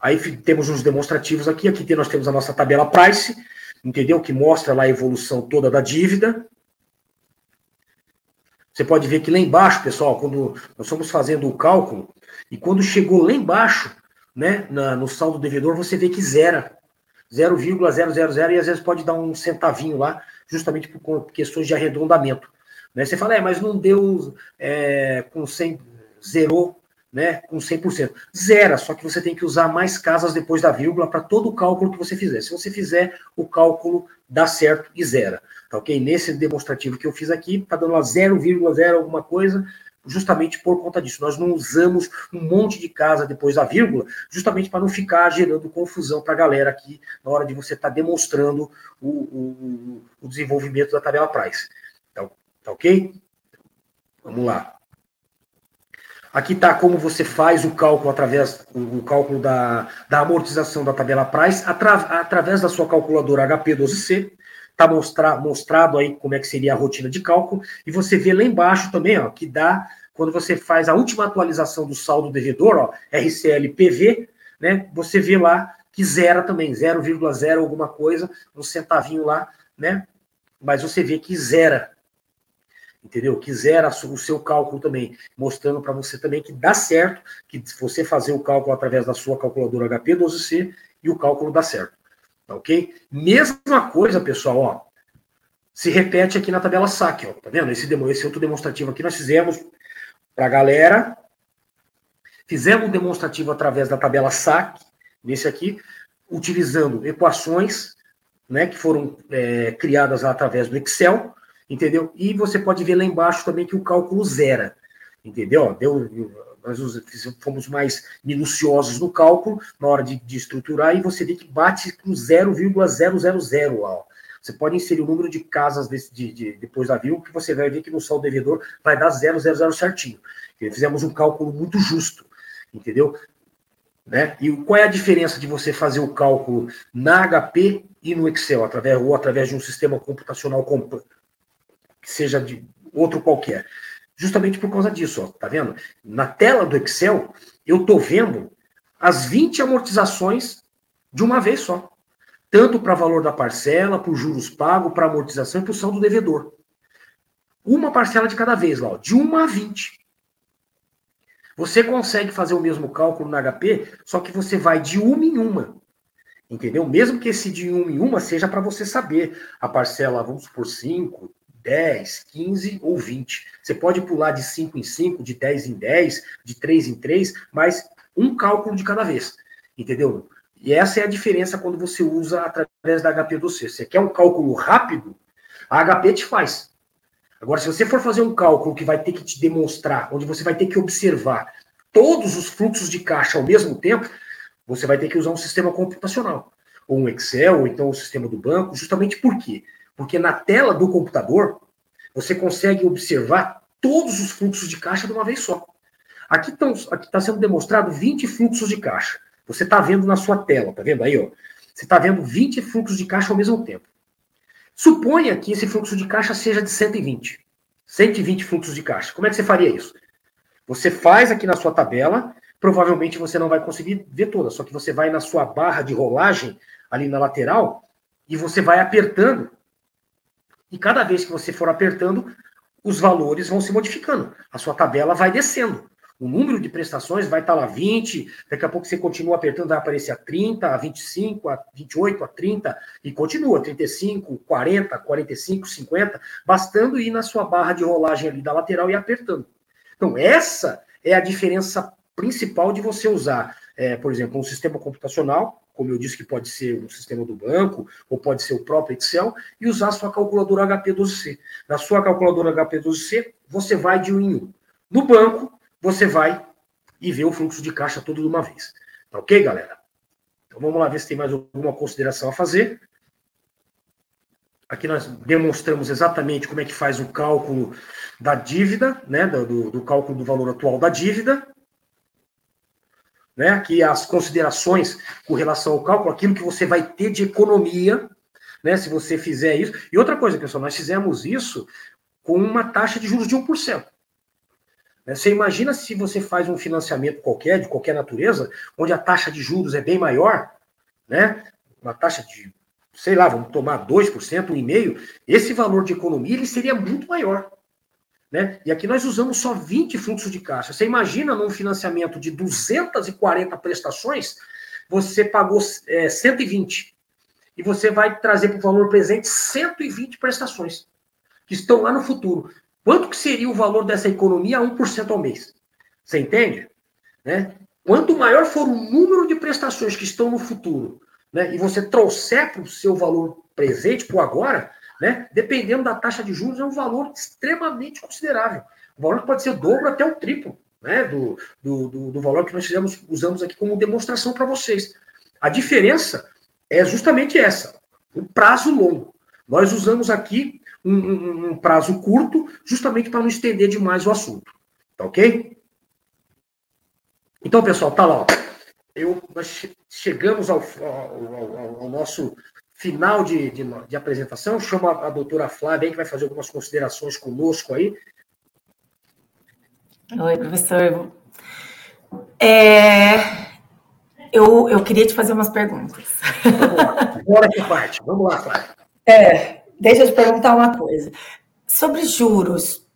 Aí temos os demonstrativos aqui. Aqui nós temos a nossa tabela price, entendeu? Que mostra lá a evolução toda da dívida. Você pode ver que lá embaixo, pessoal, quando nós estamos fazendo o cálculo, e quando chegou lá embaixo, né, na, no saldo devedor, você vê que zera. 0,000 e às vezes pode dar um centavinho lá, justamente por questões de arredondamento. Né? Você fala, é, mas não deu é, com 100, zerou né, com 100%. Zera, só que você tem que usar mais casas depois da vírgula para todo o cálculo que você fizer. Se você fizer o cálculo, dá certo e zera. Tá ok? Nesse demonstrativo que eu fiz aqui, está dando lá 0,0 alguma coisa, justamente por conta disso. Nós não usamos um monte de casa depois da vírgula, justamente para não ficar gerando confusão para a galera aqui na hora de você estar tá demonstrando o, o, o, desenvolvimento da tabela price. Tá, tá ok? Vamos lá. Aqui está como você faz o cálculo através o, cálculo da, da amortização da tabela price atra, através da sua calculadora HP12C. Está mostrado aí como é que seria a rotina de cálculo. E você vê lá embaixo também, ó, que dá, quando você faz a última atualização do saldo devedor, ó, RCLPV, né, você vê lá que zera também, 0,0 alguma coisa, um centavinho lá, né? Mas você vê que zera, entendeu? Que zera o seu cálculo também, mostrando para você também que dá certo, que você fazer o cálculo através da sua calculadora HP12C e o cálculo dá certo. Tá ok? Mesma coisa, pessoal, ó. Se repete aqui na tabela SAC, ó. Tá vendo? Esse, esse outro demonstrativo aqui nós fizemos para a galera. Fizemos um demonstrativo através da tabela SAC, nesse aqui, utilizando equações, né, que foram é, criadas através do Excel, entendeu? E você pode ver lá embaixo também que o cálculo zera, entendeu? Deu, nós fomos mais minuciosos no cálculo, na hora de, de estruturar, e você vê que bate com 0,000 lá. Você pode inserir o número de casas desse, de, de, depois da vírgula, que você vai ver que no saldo devedor vai dar 000 certinho. Fizemos um cálculo muito justo, entendeu? Né? E qual é a diferença de você fazer o cálculo na HP e no Excel, através, ou através de um sistema computacional que seja de outro qualquer? justamente por causa disso, ó, tá vendo? Na tela do Excel, eu tô vendo as 20 amortizações de uma vez só. Tanto para valor da parcela, para juros pagos, para amortização e para o saldo devedor. Uma parcela de cada vez, lá, de 1 a 20. Você consegue fazer o mesmo cálculo na HP, só que você vai de uma em uma. Entendeu? Mesmo que esse de uma em uma seja para você saber a parcela, vamos supor, 5, 10, 15 ou 20. Você pode pular de 5 em 5, de 10 em 10, de 3 em 3, mas um cálculo de cada vez. Entendeu? E essa é a diferença quando você usa através da HP do C. Você quer um cálculo rápido, a HP te faz. Agora, se você for fazer um cálculo que vai ter que te demonstrar, onde você vai ter que observar todos os fluxos de caixa ao mesmo tempo, você vai ter que usar um sistema computacional, ou um Excel, ou então o sistema do banco, justamente por quê? Porque na tela do computador, você consegue observar todos os fluxos de caixa de uma vez só. Aqui está sendo demonstrado 20 fluxos de caixa. Você está vendo na sua tela, tá vendo aí? Ó? Você está vendo 20 fluxos de caixa ao mesmo tempo. Suponha que esse fluxo de caixa seja de 120. 120 fluxos de caixa. Como é que você faria isso? Você faz aqui na sua tabela, provavelmente você não vai conseguir ver toda, só que você vai na sua barra de rolagem ali na lateral e você vai apertando e cada vez que você for apertando, os valores vão se modificando. A sua tabela vai descendo. O número de prestações vai estar lá 20, daqui a pouco você continua apertando, vai aparecer a 30, a 25, a 28, a 30, e continua, 35, 40, 45, 50, bastando ir na sua barra de rolagem ali da lateral e apertando. Então, essa é a diferença principal de você usar, é, por exemplo, um sistema computacional como eu disse, que pode ser um sistema do banco, ou pode ser o próprio Excel, e usar a sua calculadora HP12C. Na sua calculadora HP12C, você vai de um em um. No banco, você vai e vê o fluxo de caixa todo de uma vez. Tá ok, galera? Então vamos lá ver se tem mais alguma consideração a fazer. Aqui nós demonstramos exatamente como é que faz o cálculo da dívida, né, do, do cálculo do valor atual da dívida né, que as considerações com relação ao cálculo, aquilo que você vai ter de economia né? Se você fizer isso. E outra coisa, pessoal, nós fizemos isso com uma taxa de juros de 1%. Né? Você imagina se você faz um financiamento qualquer, de qualquer natureza, onde a taxa de juros é bem maior, né? Uma taxa de, sei lá, vamos tomar 2%, 1,5%, esse valor de economia ele seria muito maior. Né? E aqui nós usamos só 20 fluxos de caixa. Você imagina num financiamento de 240 prestações, você pagou é, 120. E você vai trazer para o valor presente 120 prestações, que estão lá no futuro. Quanto que seria o valor dessa economia a 1% ao mês? Você entende? Né? Quanto maior for o número de prestações que estão no futuro, né, e você trouxer para o seu valor presente, para o agora, né? Dependendo da taxa de juros, é um valor extremamente considerável. O valor pode ser dobro até o triplo né? do, do, do, do valor que nós fizemos, usamos aqui como demonstração para vocês. A diferença é justamente essa: o prazo longo. Nós usamos aqui um, um, um prazo curto, justamente para não estender demais o assunto. Tá ok? Então, pessoal, tá lá. Ó. Eu, nós chegamos ao, ao, ao, ao nosso final de, de, de apresentação. Chamo a, a doutora Flávia aí, que vai fazer algumas considerações conosco aí. Oi, professor. É, eu, eu queria te fazer umas perguntas. Vamos lá, bora que parte. Vamos lá, Flávia. É, deixa eu te perguntar uma coisa. Sobre juros,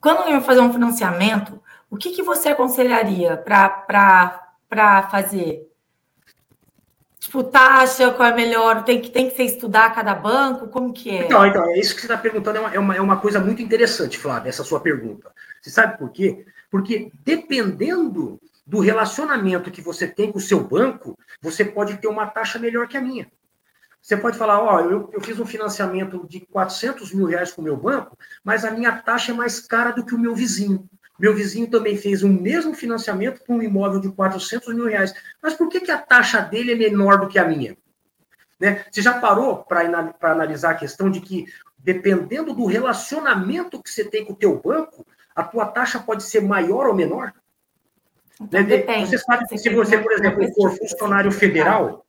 quando eu fazer um financiamento, o que, que você aconselharia para fazer? Tipo, taxa, qual é melhor? Tem que, tem que ser estudar cada banco? Como que é? Então, então é isso que você está perguntando, é uma, é, uma, é uma coisa muito interessante, Flávia, essa sua pergunta. Você sabe por quê? Porque dependendo do relacionamento que você tem com o seu banco, você pode ter uma taxa melhor que a minha. Você pode falar, ó, oh, eu, eu fiz um financiamento de 400 mil reais com o meu banco, mas a minha taxa é mais cara do que o meu vizinho. Meu vizinho também fez o mesmo financiamento com um imóvel de 400 mil reais. Mas por que, que a taxa dele é menor do que a minha? Né? Você já parou para analisar a questão de que, dependendo do relacionamento que você tem com o teu banco, a tua taxa pode ser maior ou menor? Então, né? Você sabe que se você, por exemplo, for funcionário federal,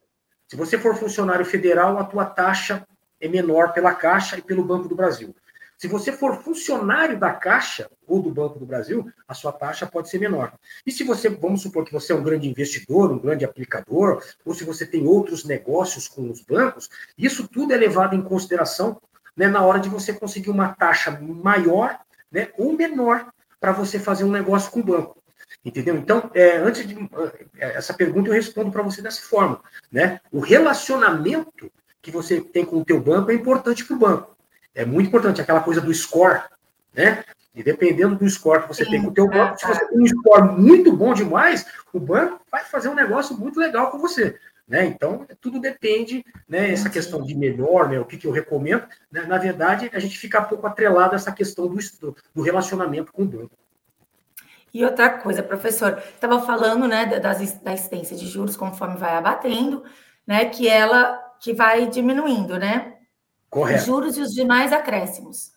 se você for funcionário federal, a tua taxa é menor pela Caixa e pelo Banco do Brasil. Se você for funcionário da Caixa ou do Banco do Brasil, a sua taxa pode ser menor. E se você, vamos supor que você é um grande investidor, um grande aplicador, ou se você tem outros negócios com os bancos, isso tudo é levado em consideração né, na hora de você conseguir uma taxa maior né, ou menor para você fazer um negócio com o banco. Entendeu? Então, é, antes de é, essa pergunta, eu respondo para você dessa forma. Né? O relacionamento que você tem com o teu banco é importante para o banco. É muito importante aquela coisa do score, né? E dependendo do score que você Sim, tem com o teu banco, se você tem um score muito bom demais, o banco vai fazer um negócio muito legal com você. Né? Então, tudo depende, né? Essa questão de melhor, né? O que, que eu recomendo, né? na verdade, a gente fica um pouco atrelado a essa questão do, do relacionamento com o banco. E outra coisa, professor, estava falando, né, das, da incidência de juros conforme vai abatendo, né, que ela que vai diminuindo, né? Correto. Os juros e os demais acréscimos.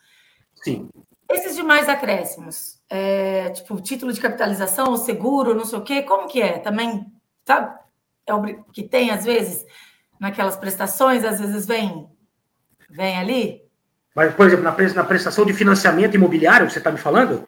Sim. Esses demais acréscimos, é, tipo título de capitalização, seguro, não sei o quê, como que é? Também, sabe? É o que tem às vezes naquelas prestações, às vezes vem, vem ali. Mas, por exemplo, na prestação de financiamento imobiliário, você está me falando?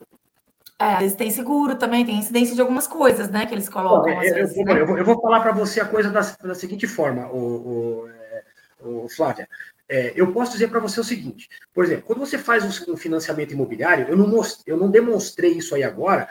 É, às vezes tem seguro também, tem incidência de algumas coisas, né, que eles colocam. Bom, eu, vezes, eu, né? eu, vou, eu, vou, falar para você a coisa da, da seguinte forma, o, o, é, o Flávia. É, eu posso dizer para você o seguinte, por exemplo, quando você faz um financiamento imobiliário, eu não, most, eu não demonstrei isso aí agora,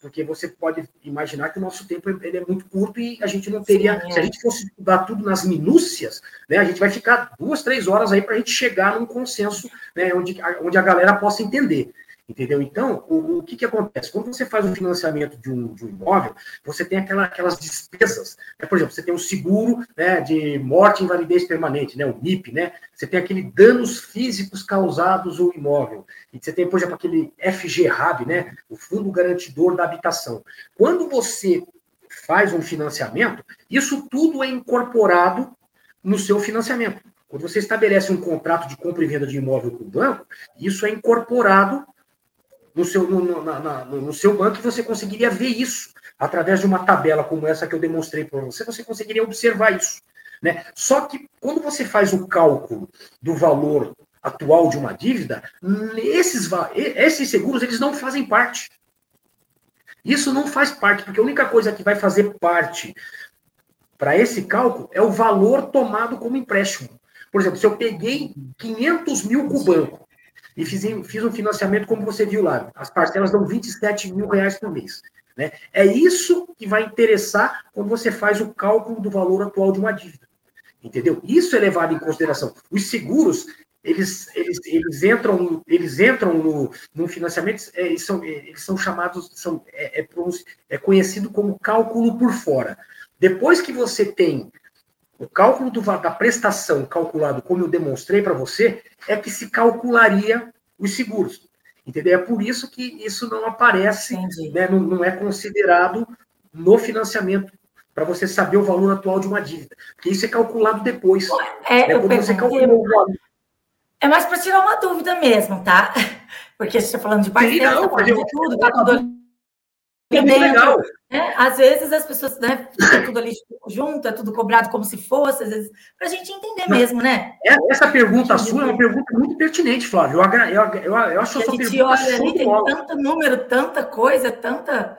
porque você pode imaginar que o nosso tempo ele é muito curto e a gente não teria, Sim, é. se a gente fosse estudar tudo nas minúcias, né, a gente vai ficar duas, três horas aí para a gente chegar num consenso né, onde, onde a galera possa entender. Entendeu? Então, o, o que, que acontece? Quando você faz o financiamento de um, de um imóvel, você tem aquela, aquelas despesas. Né? Por exemplo, você tem o seguro né, de morte e invalidez permanente, né, o MIP, né? Você tem aquele danos físicos causados ao imóvel. E você tem, por exemplo, aquele FGRAB, né, o Fundo Garantidor da Habitação. Quando você faz um financiamento, isso tudo é incorporado no seu financiamento. Quando você estabelece um contrato de compra e venda de imóvel com o banco, isso é incorporado no seu, no, na, no seu banco você conseguiria ver isso através de uma tabela como essa que eu demonstrei para você, você conseguiria observar isso. Né? Só que quando você faz o cálculo do valor atual de uma dívida, esses, esses seguros eles não fazem parte. Isso não faz parte, porque a única coisa que vai fazer parte para esse cálculo é o valor tomado como empréstimo. Por exemplo, se eu peguei 500 mil com o banco e fiz, fiz um financiamento, como você viu lá, as parcelas dão 27 mil reais por mês. Né? É isso que vai interessar quando você faz o cálculo do valor atual de uma dívida. Entendeu? Isso é levado em consideração. Os seguros, eles, eles, eles entram, eles entram no, no financiamento, é, eles, são, eles são chamados, são, é, é, é conhecido como cálculo por fora. Depois que você tem o cálculo do, da prestação calculado, como eu demonstrei para você, é que se calcularia os seguros. Entendeu? É por isso que isso não aparece, né, não, não é considerado no financiamento para você saber o valor atual de uma dívida. Porque isso é calculado depois. É, né? Quando você calculou o valor. É mais para tirar uma dúvida mesmo, tá? *laughs* Porque você está falando de parceiro, está falando de tudo, *laughs* tá tudo é dentro. Legal. Né? Às vezes as pessoas, né, ficam tudo ali junto, é tudo cobrado como se fosse, às vezes, para a gente entender mesmo, né? É, essa pergunta sua é uma pergunta muito pertinente, Flávio. Eu, eu, eu, eu acho que a gente olha ali, tem tanto número, tanta coisa, tanta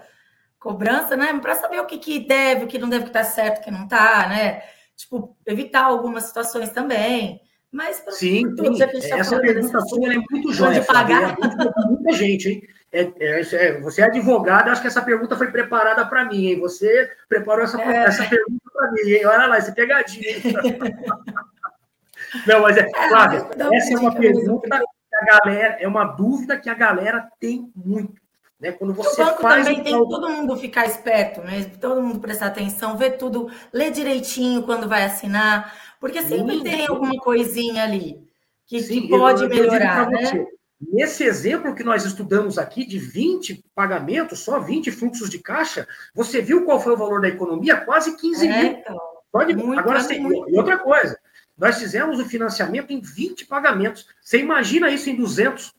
cobrança, né? Para saber o que, que deve, o que não deve, estar tá certo, o que não está, né? Tipo, evitar algumas situações também. Mas sim, tudo, sim. Tá essa pergunta sua é muito jóia. De pagar. É muita gente, hein? É, é, é, você é advogada, acho que essa pergunta foi preparada para mim, hein? Você preparou essa, é. essa pergunta para mim, hein? Olha lá, esse pegadinha. *laughs* Não, mas é, é Flávia, essa é uma pergunta que a galera, é uma dúvida que a galera tem muito. Né? Quando você o banco faz também tem todo mundo ficar esperto mesmo, todo mundo prestar atenção, ver tudo, ler direitinho quando vai assinar, porque sempre sim, tem alguma coisinha ali que, sim, que pode eu, eu melhorar, né? Você, Nesse exemplo que nós estudamos aqui, de 20 pagamentos, só 20 fluxos de caixa, você viu qual foi o valor da economia? Quase 15 é, mil. Então, Pode, muito, agora, é muito. e outra coisa, nós fizemos o financiamento em 20 pagamentos. Você imagina isso em 200?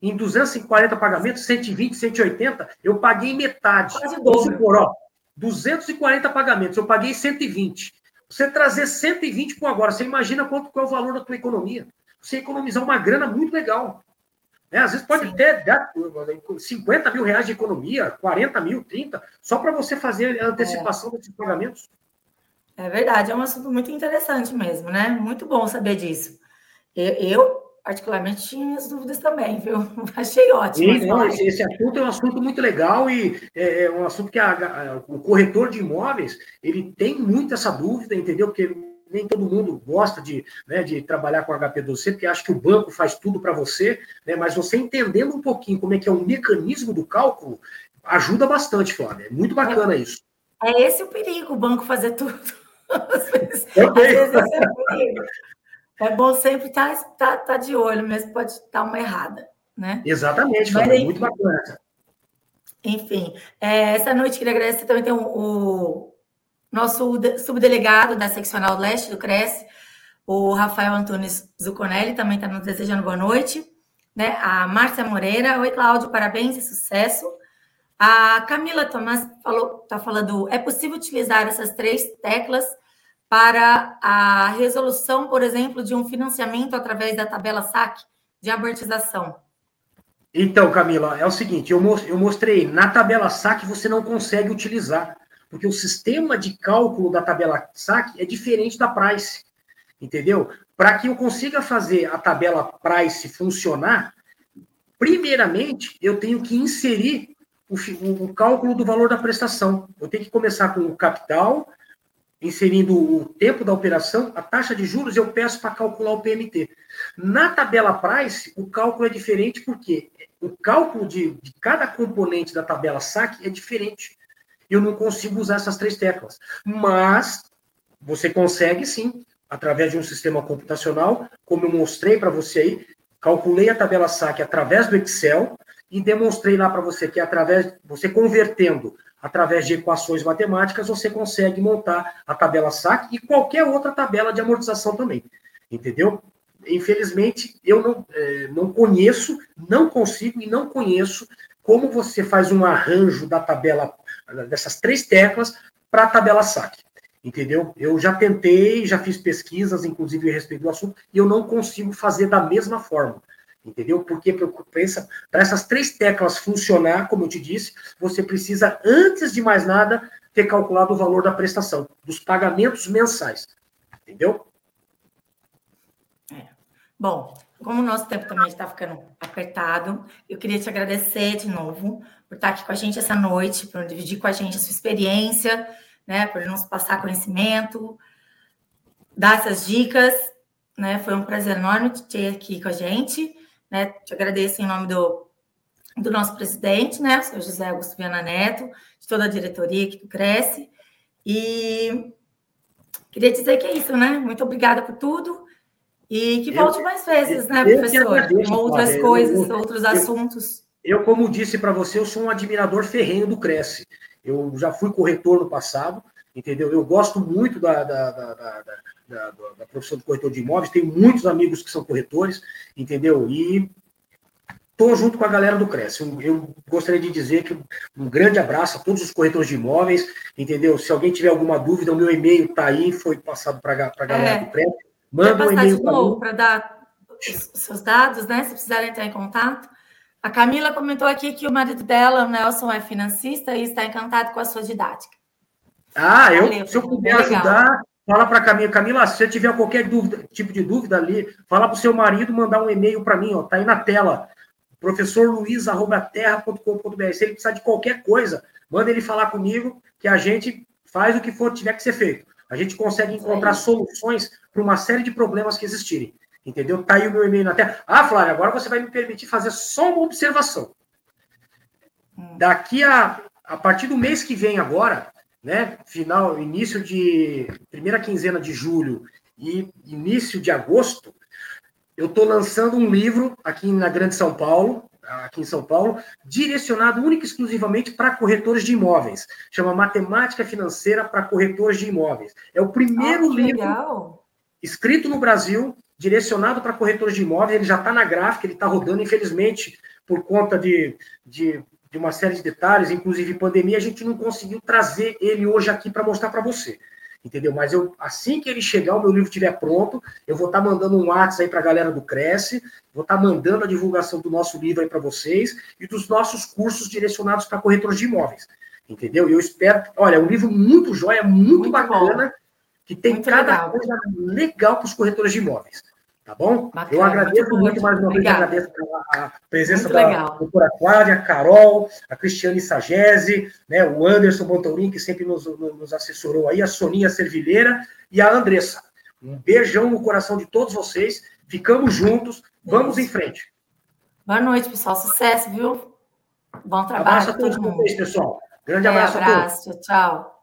Em 240 pagamentos, 120, 180, eu paguei metade. Quase Vamos supor, ó, 240 pagamentos, eu paguei 120. Você trazer 120 com agora, você imagina quanto é o valor da tua economia você economizar uma grana muito legal. Né? Às vezes pode Sim. ter dar 50 mil reais de economia, 40 mil, 30, só para você fazer a antecipação é. desses pagamentos. É verdade, é um assunto muito interessante mesmo, né? Muito bom saber disso. Eu, particularmente, tinha minhas dúvidas também, viu? *laughs* Achei ótimo. Sim, não, esse, esse, assunto é um assunto muito legal e é, é um assunto que a, a, o corretor de imóveis ele tem muito essa dúvida, entendeu? Porque nem todo mundo gosta de, né, de trabalhar com HP2C, porque acha que o banco faz tudo para você, né, mas você entendendo um pouquinho como é que é o mecanismo do cálculo, ajuda bastante, Flávia. É muito bacana é, isso. É esse o perigo, o banco fazer tudo. *laughs* Às vezes, às vezes é, é bom sempre estar tá, tá, tá de olho, mesmo pode estar uma errada. Né? Exatamente, Flávia, é muito bacana. Enfim, é, essa noite queria agradecer também tem o, o nosso subdelegado da seccional leste do CRES, o Rafael Antunes Zuconelli, também está nos desejando boa noite. Né? A Márcia Moreira, oi Cláudio, parabéns e sucesso. A Camila Tomás está falando, é possível utilizar essas três teclas para a resolução, por exemplo, de um financiamento através da tabela SAC de amortização? Então, Camila, é o seguinte, eu mostrei, na tabela SAC você não consegue utilizar porque o sistema de cálculo da tabela SAC é diferente da Price, entendeu? Para que eu consiga fazer a tabela Price funcionar, primeiramente eu tenho que inserir o, o, cálculo do valor da prestação. Eu tenho que começar com o capital, inserindo o tempo da operação, a taxa de juros, eu peço para calcular o PMT. Na tabela Price, o cálculo é diferente porque o cálculo de, de cada componente da tabela SAC é diferente eu não consigo usar essas três teclas. Mas você consegue sim, através de um sistema computacional, como eu mostrei para você aí, calculei a tabela SAC através do Excel e demonstrei lá para você que através você convertendo através de equações matemáticas, você consegue montar a tabela SAC e qualquer outra tabela de amortização também. Entendeu? Infelizmente, eu não, é, não conheço, não consigo e não conheço como você faz um arranjo da tabela dessas três teclas para a tabela SAC. entendeu? Eu já tentei, já fiz pesquisas, inclusive a respeito do assunto, e eu não consigo fazer da mesma forma, entendeu? Porque para essas três teclas funcionar, como eu te disse, você precisa, antes de mais nada, ter calculado o valor da prestação, dos pagamentos mensais, entendeu? É. Bom, como o nosso tempo também está ficando apertado, eu queria te agradecer de novo por estar aqui com a gente essa noite, por dividir com a gente a sua experiência, né, por nos passar conhecimento, dar essas dicas, né? Foi um prazer enorme te ter aqui com a gente, né? Te agradeço em nome do, do nosso presidente, né, o senhor José Augusto Viana Neto, de toda a diretoria que cresce. E queria dizer que é isso, né? Muito obrigada por tudo. E que volte eu, mais vezes, né, professor? Agradeço, com outras coisas, eu, outros assuntos. Eu, como disse para você, eu sou um admirador ferrenho do Cresce. Eu já fui corretor no passado, entendeu? Eu gosto muito da, da, da, da, da profissão de corretor de imóveis, tenho muitos amigos que são corretores, entendeu? E estou junto com a galera do Cresce. Eu, gostaria de dizer que um grande abraço a todos os corretores de imóveis, entendeu? Se alguém tiver alguma dúvida, o meu e-mail está aí, foi passado para a galera é, do Cresce. Manda um e-mail para dar os seus dados, né? Se precisarem entrar em contato. A Camila comentou aqui que o marido dela, o Nelson, é financista e está encantado com a sua didática. Ah, eu, Valeu, se eu puder ajudar, fala para a Camila. Camila, se você tiver qualquer dúvida, tipo de dúvida ali, fala para o seu marido mandar um e-mail para mim, ó, tá aí na tela. professorluiz.terra.com.br. Se ele precisar de qualquer coisa, manda ele falar comigo, que a gente faz o que for tiver que ser feito. A gente consegue encontrar soluções para uma série de problemas que existirem. Entendeu? Tá aí o meu e-mail na tela. Ah, Flávio, agora você vai me permitir fazer só uma observação. Hum. Daqui a, a partir do mês que vem agora, né, final, início de primeira quinzena de julho e início de agosto, eu estou lançando um livro aqui na Grande São Paulo, aqui em São Paulo, direcionado única e exclusivamente para corretores de imóveis. Chama Matemática Financeira para Corretores de Imóveis. É o primeiro oh, livro legal. Escrito no Brasil direcionado para corretores de imóveis, ele já está na gráfica, ele está rodando, infelizmente, por conta de, de, de, uma série de detalhes, inclusive pandemia, a gente não conseguiu trazer ele hoje aqui para mostrar para você. Entendeu? Mas eu, assim que ele chegar, o meu livro estiver pronto, eu vou estar tá mandando um WhatsApp aí para a galera do Cresce, vou estar tá mandando a divulgação do nosso livro aí para vocês e dos nossos cursos direcionados para corretores de imóveis. Entendeu? E eu espero. Olha, é um livro muito jóia, muito, muito bacana. Bom que tem muito cada legal. coisa legal para os corretores de imóveis. Tá bom? Bacana, eu agradeço muito, muito mais uma vez, agradeço a presença muito da legal. doutora Cláudia, a Carol, a Cristiane Sagese, né, o Anderson Bontolim, que sempre nos, nos assessorou aí, a Soninha Servilheira e a Andressa. Um beijão no coração de todos vocês. Ficamos juntos. Vamos em frente. Boa noite, pessoal. Sucesso, viu? Bom trabalho. Abraço a todos vocês, pessoal. Grande abraço, é, abraço a todos. Tchau.